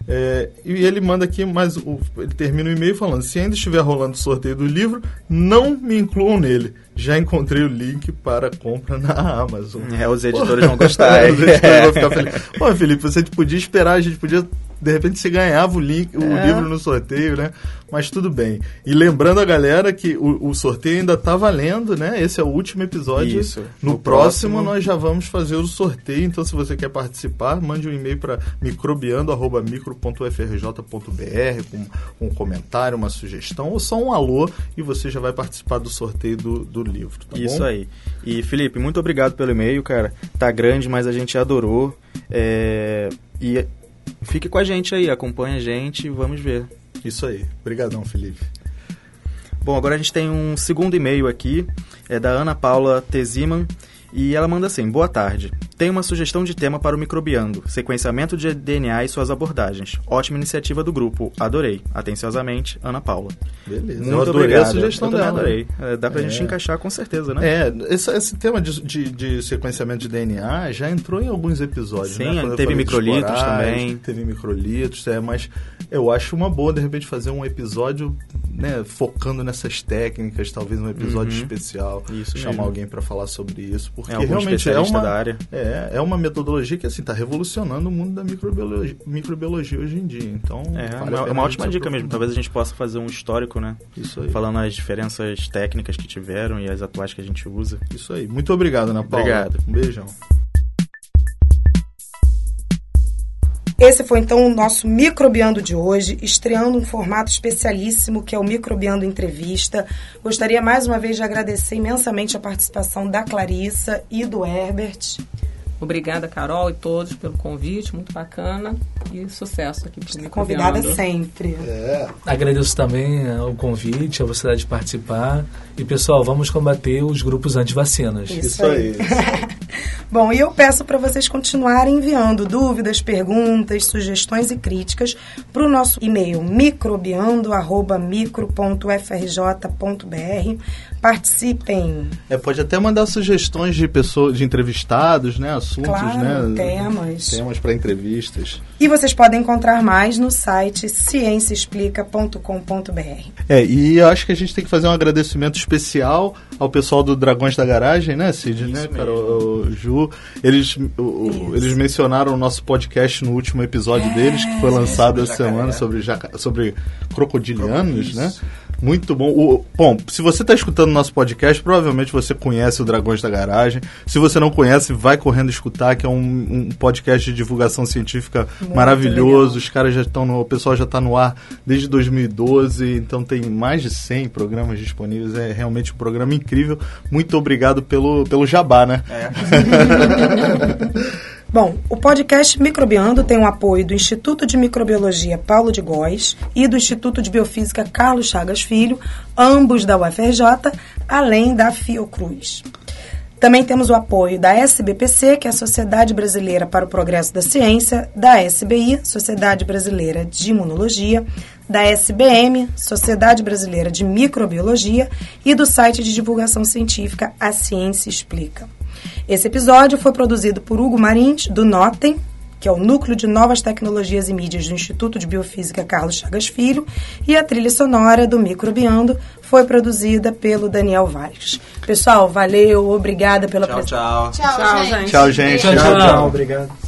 É, e ele manda aqui, mas o, ele termina o e-mail falando: se ainda estiver rolando o sorteio do livro, não me incluam nele. Já encontrei o link para compra na Amazon. É, os editores vão gostar. os editores vão ficar felizes. Pô, Felipe, você podia esperar, a gente podia de repente você ganhava o, link, o é. livro no sorteio, né? Mas tudo bem. E lembrando a galera que o, o sorteio ainda está valendo, né? Esse é o último episódio. Isso. No, no próximo, próximo, nós já vamos fazer o sorteio. Então, se você quer participar, mande um e-mail para microbiando.micro.frj.br com, com um comentário, uma sugestão ou só um alô e você já vai participar do sorteio do, do livro. Tá Isso bom? aí. E Felipe, muito obrigado pelo e-mail, cara. Tá grande, mas a gente adorou. É... E fique com a gente aí, acompanha a gente e vamos ver. Isso aí. Obrigadão, Felipe. Bom, agora a gente tem um segundo e-mail aqui, é da Ana Paula Teziman, e ela manda assim: Boa tarde. Tenho uma sugestão de tema para o Microbiando: sequenciamento de DNA e suas abordagens. Ótima iniciativa do grupo. Adorei. Atenciosamente, Ana Paula. Beleza. Muito eu adorei obrigado. a sugestão eu dela. Adorei. É, dá pra é. gente encaixar com certeza, né? É, esse, esse tema de, de, de, sequenciamento de DNA já entrou em alguns episódios. Sim, né? teve microlitos também. Teve microlitos, é, mas eu acho uma boa, de repente, fazer um episódio né, focando nessas técnicas, talvez um episódio uhum. especial, isso chamar mesmo. alguém para falar sobre isso, porque é, realmente é uma da área. É, é uma metodologia que assim está revolucionando o mundo da microbiologia, microbiologia hoje em dia. Então, é, vale uma, é uma ótima dica mesmo. Talvez a gente possa fazer um histórico, né? Isso aí. Falando as diferenças técnicas que tiveram e as atuais que a gente usa. Isso aí. Muito obrigado, Ana Paula. Obrigado. Um beijão. Esse foi então o nosso Microbiando de hoje, estreando um formato especialíssimo que é o Microbiando Entrevista. Gostaria mais uma vez de agradecer imensamente a participação da Clarissa e do Herbert. Obrigada, Carol e todos pelo convite, muito bacana e sucesso aqui para o Convidada sempre. É. Agradeço também eh, o convite, a você de participar. E pessoal, vamos combater os grupos anti-vacinas. Isso, Isso aí. Bom, e eu peço para vocês continuarem enviando dúvidas, perguntas, sugestões e críticas para o nosso e-mail microbiando@micro.frj.br Participem. É, pode até mandar sugestões de pessoas, de entrevistados, né? Assuntos, claro, né? Temas. Temas para entrevistas. E vocês podem encontrar mais no site cienciaexplica.com.br. É, e eu acho que a gente tem que fazer um agradecimento especial ao pessoal do Dragões da Garagem, né, Cid, Isso né, cara, o, o, Ju. Eles, o, eles mencionaram o nosso podcast no último episódio é, deles, que foi lançado essa semana sobre, sobre crocodilianos, né? Muito bom. O, bom, se você está escutando nosso podcast, provavelmente você conhece o Dragões da Garagem. Se você não conhece, vai correndo escutar, que é um, um podcast de divulgação científica Muito maravilhoso. Legal. Os caras já estão no. O pessoal já está no ar desde 2012, então tem mais de 100 programas disponíveis. É realmente um programa incrível. Muito obrigado pelo, pelo jabá, né? É. Bom, o podcast Microbiando tem o apoio do Instituto de Microbiologia Paulo de Góes e do Instituto de Biofísica Carlos Chagas Filho, ambos da UFRJ, além da Fiocruz. Também temos o apoio da SBPC, que é a Sociedade Brasileira para o Progresso da Ciência, da SBI, Sociedade Brasileira de Imunologia, da SBM, Sociedade Brasileira de Microbiologia, e do site de divulgação científica A Ciência Explica. Esse episódio foi produzido por Hugo Marins, do Notem, que é o Núcleo de Novas Tecnologias e Mídias do Instituto de Biofísica Carlos Chagas Filho, e a trilha sonora do Microbiando foi produzida pelo Daniel Valles. Pessoal, valeu, obrigada pela presença. tchau. Tchau, Tchau, gente. Tchau, gente. Tchau, Tchau, tchau. tchau, obrigado.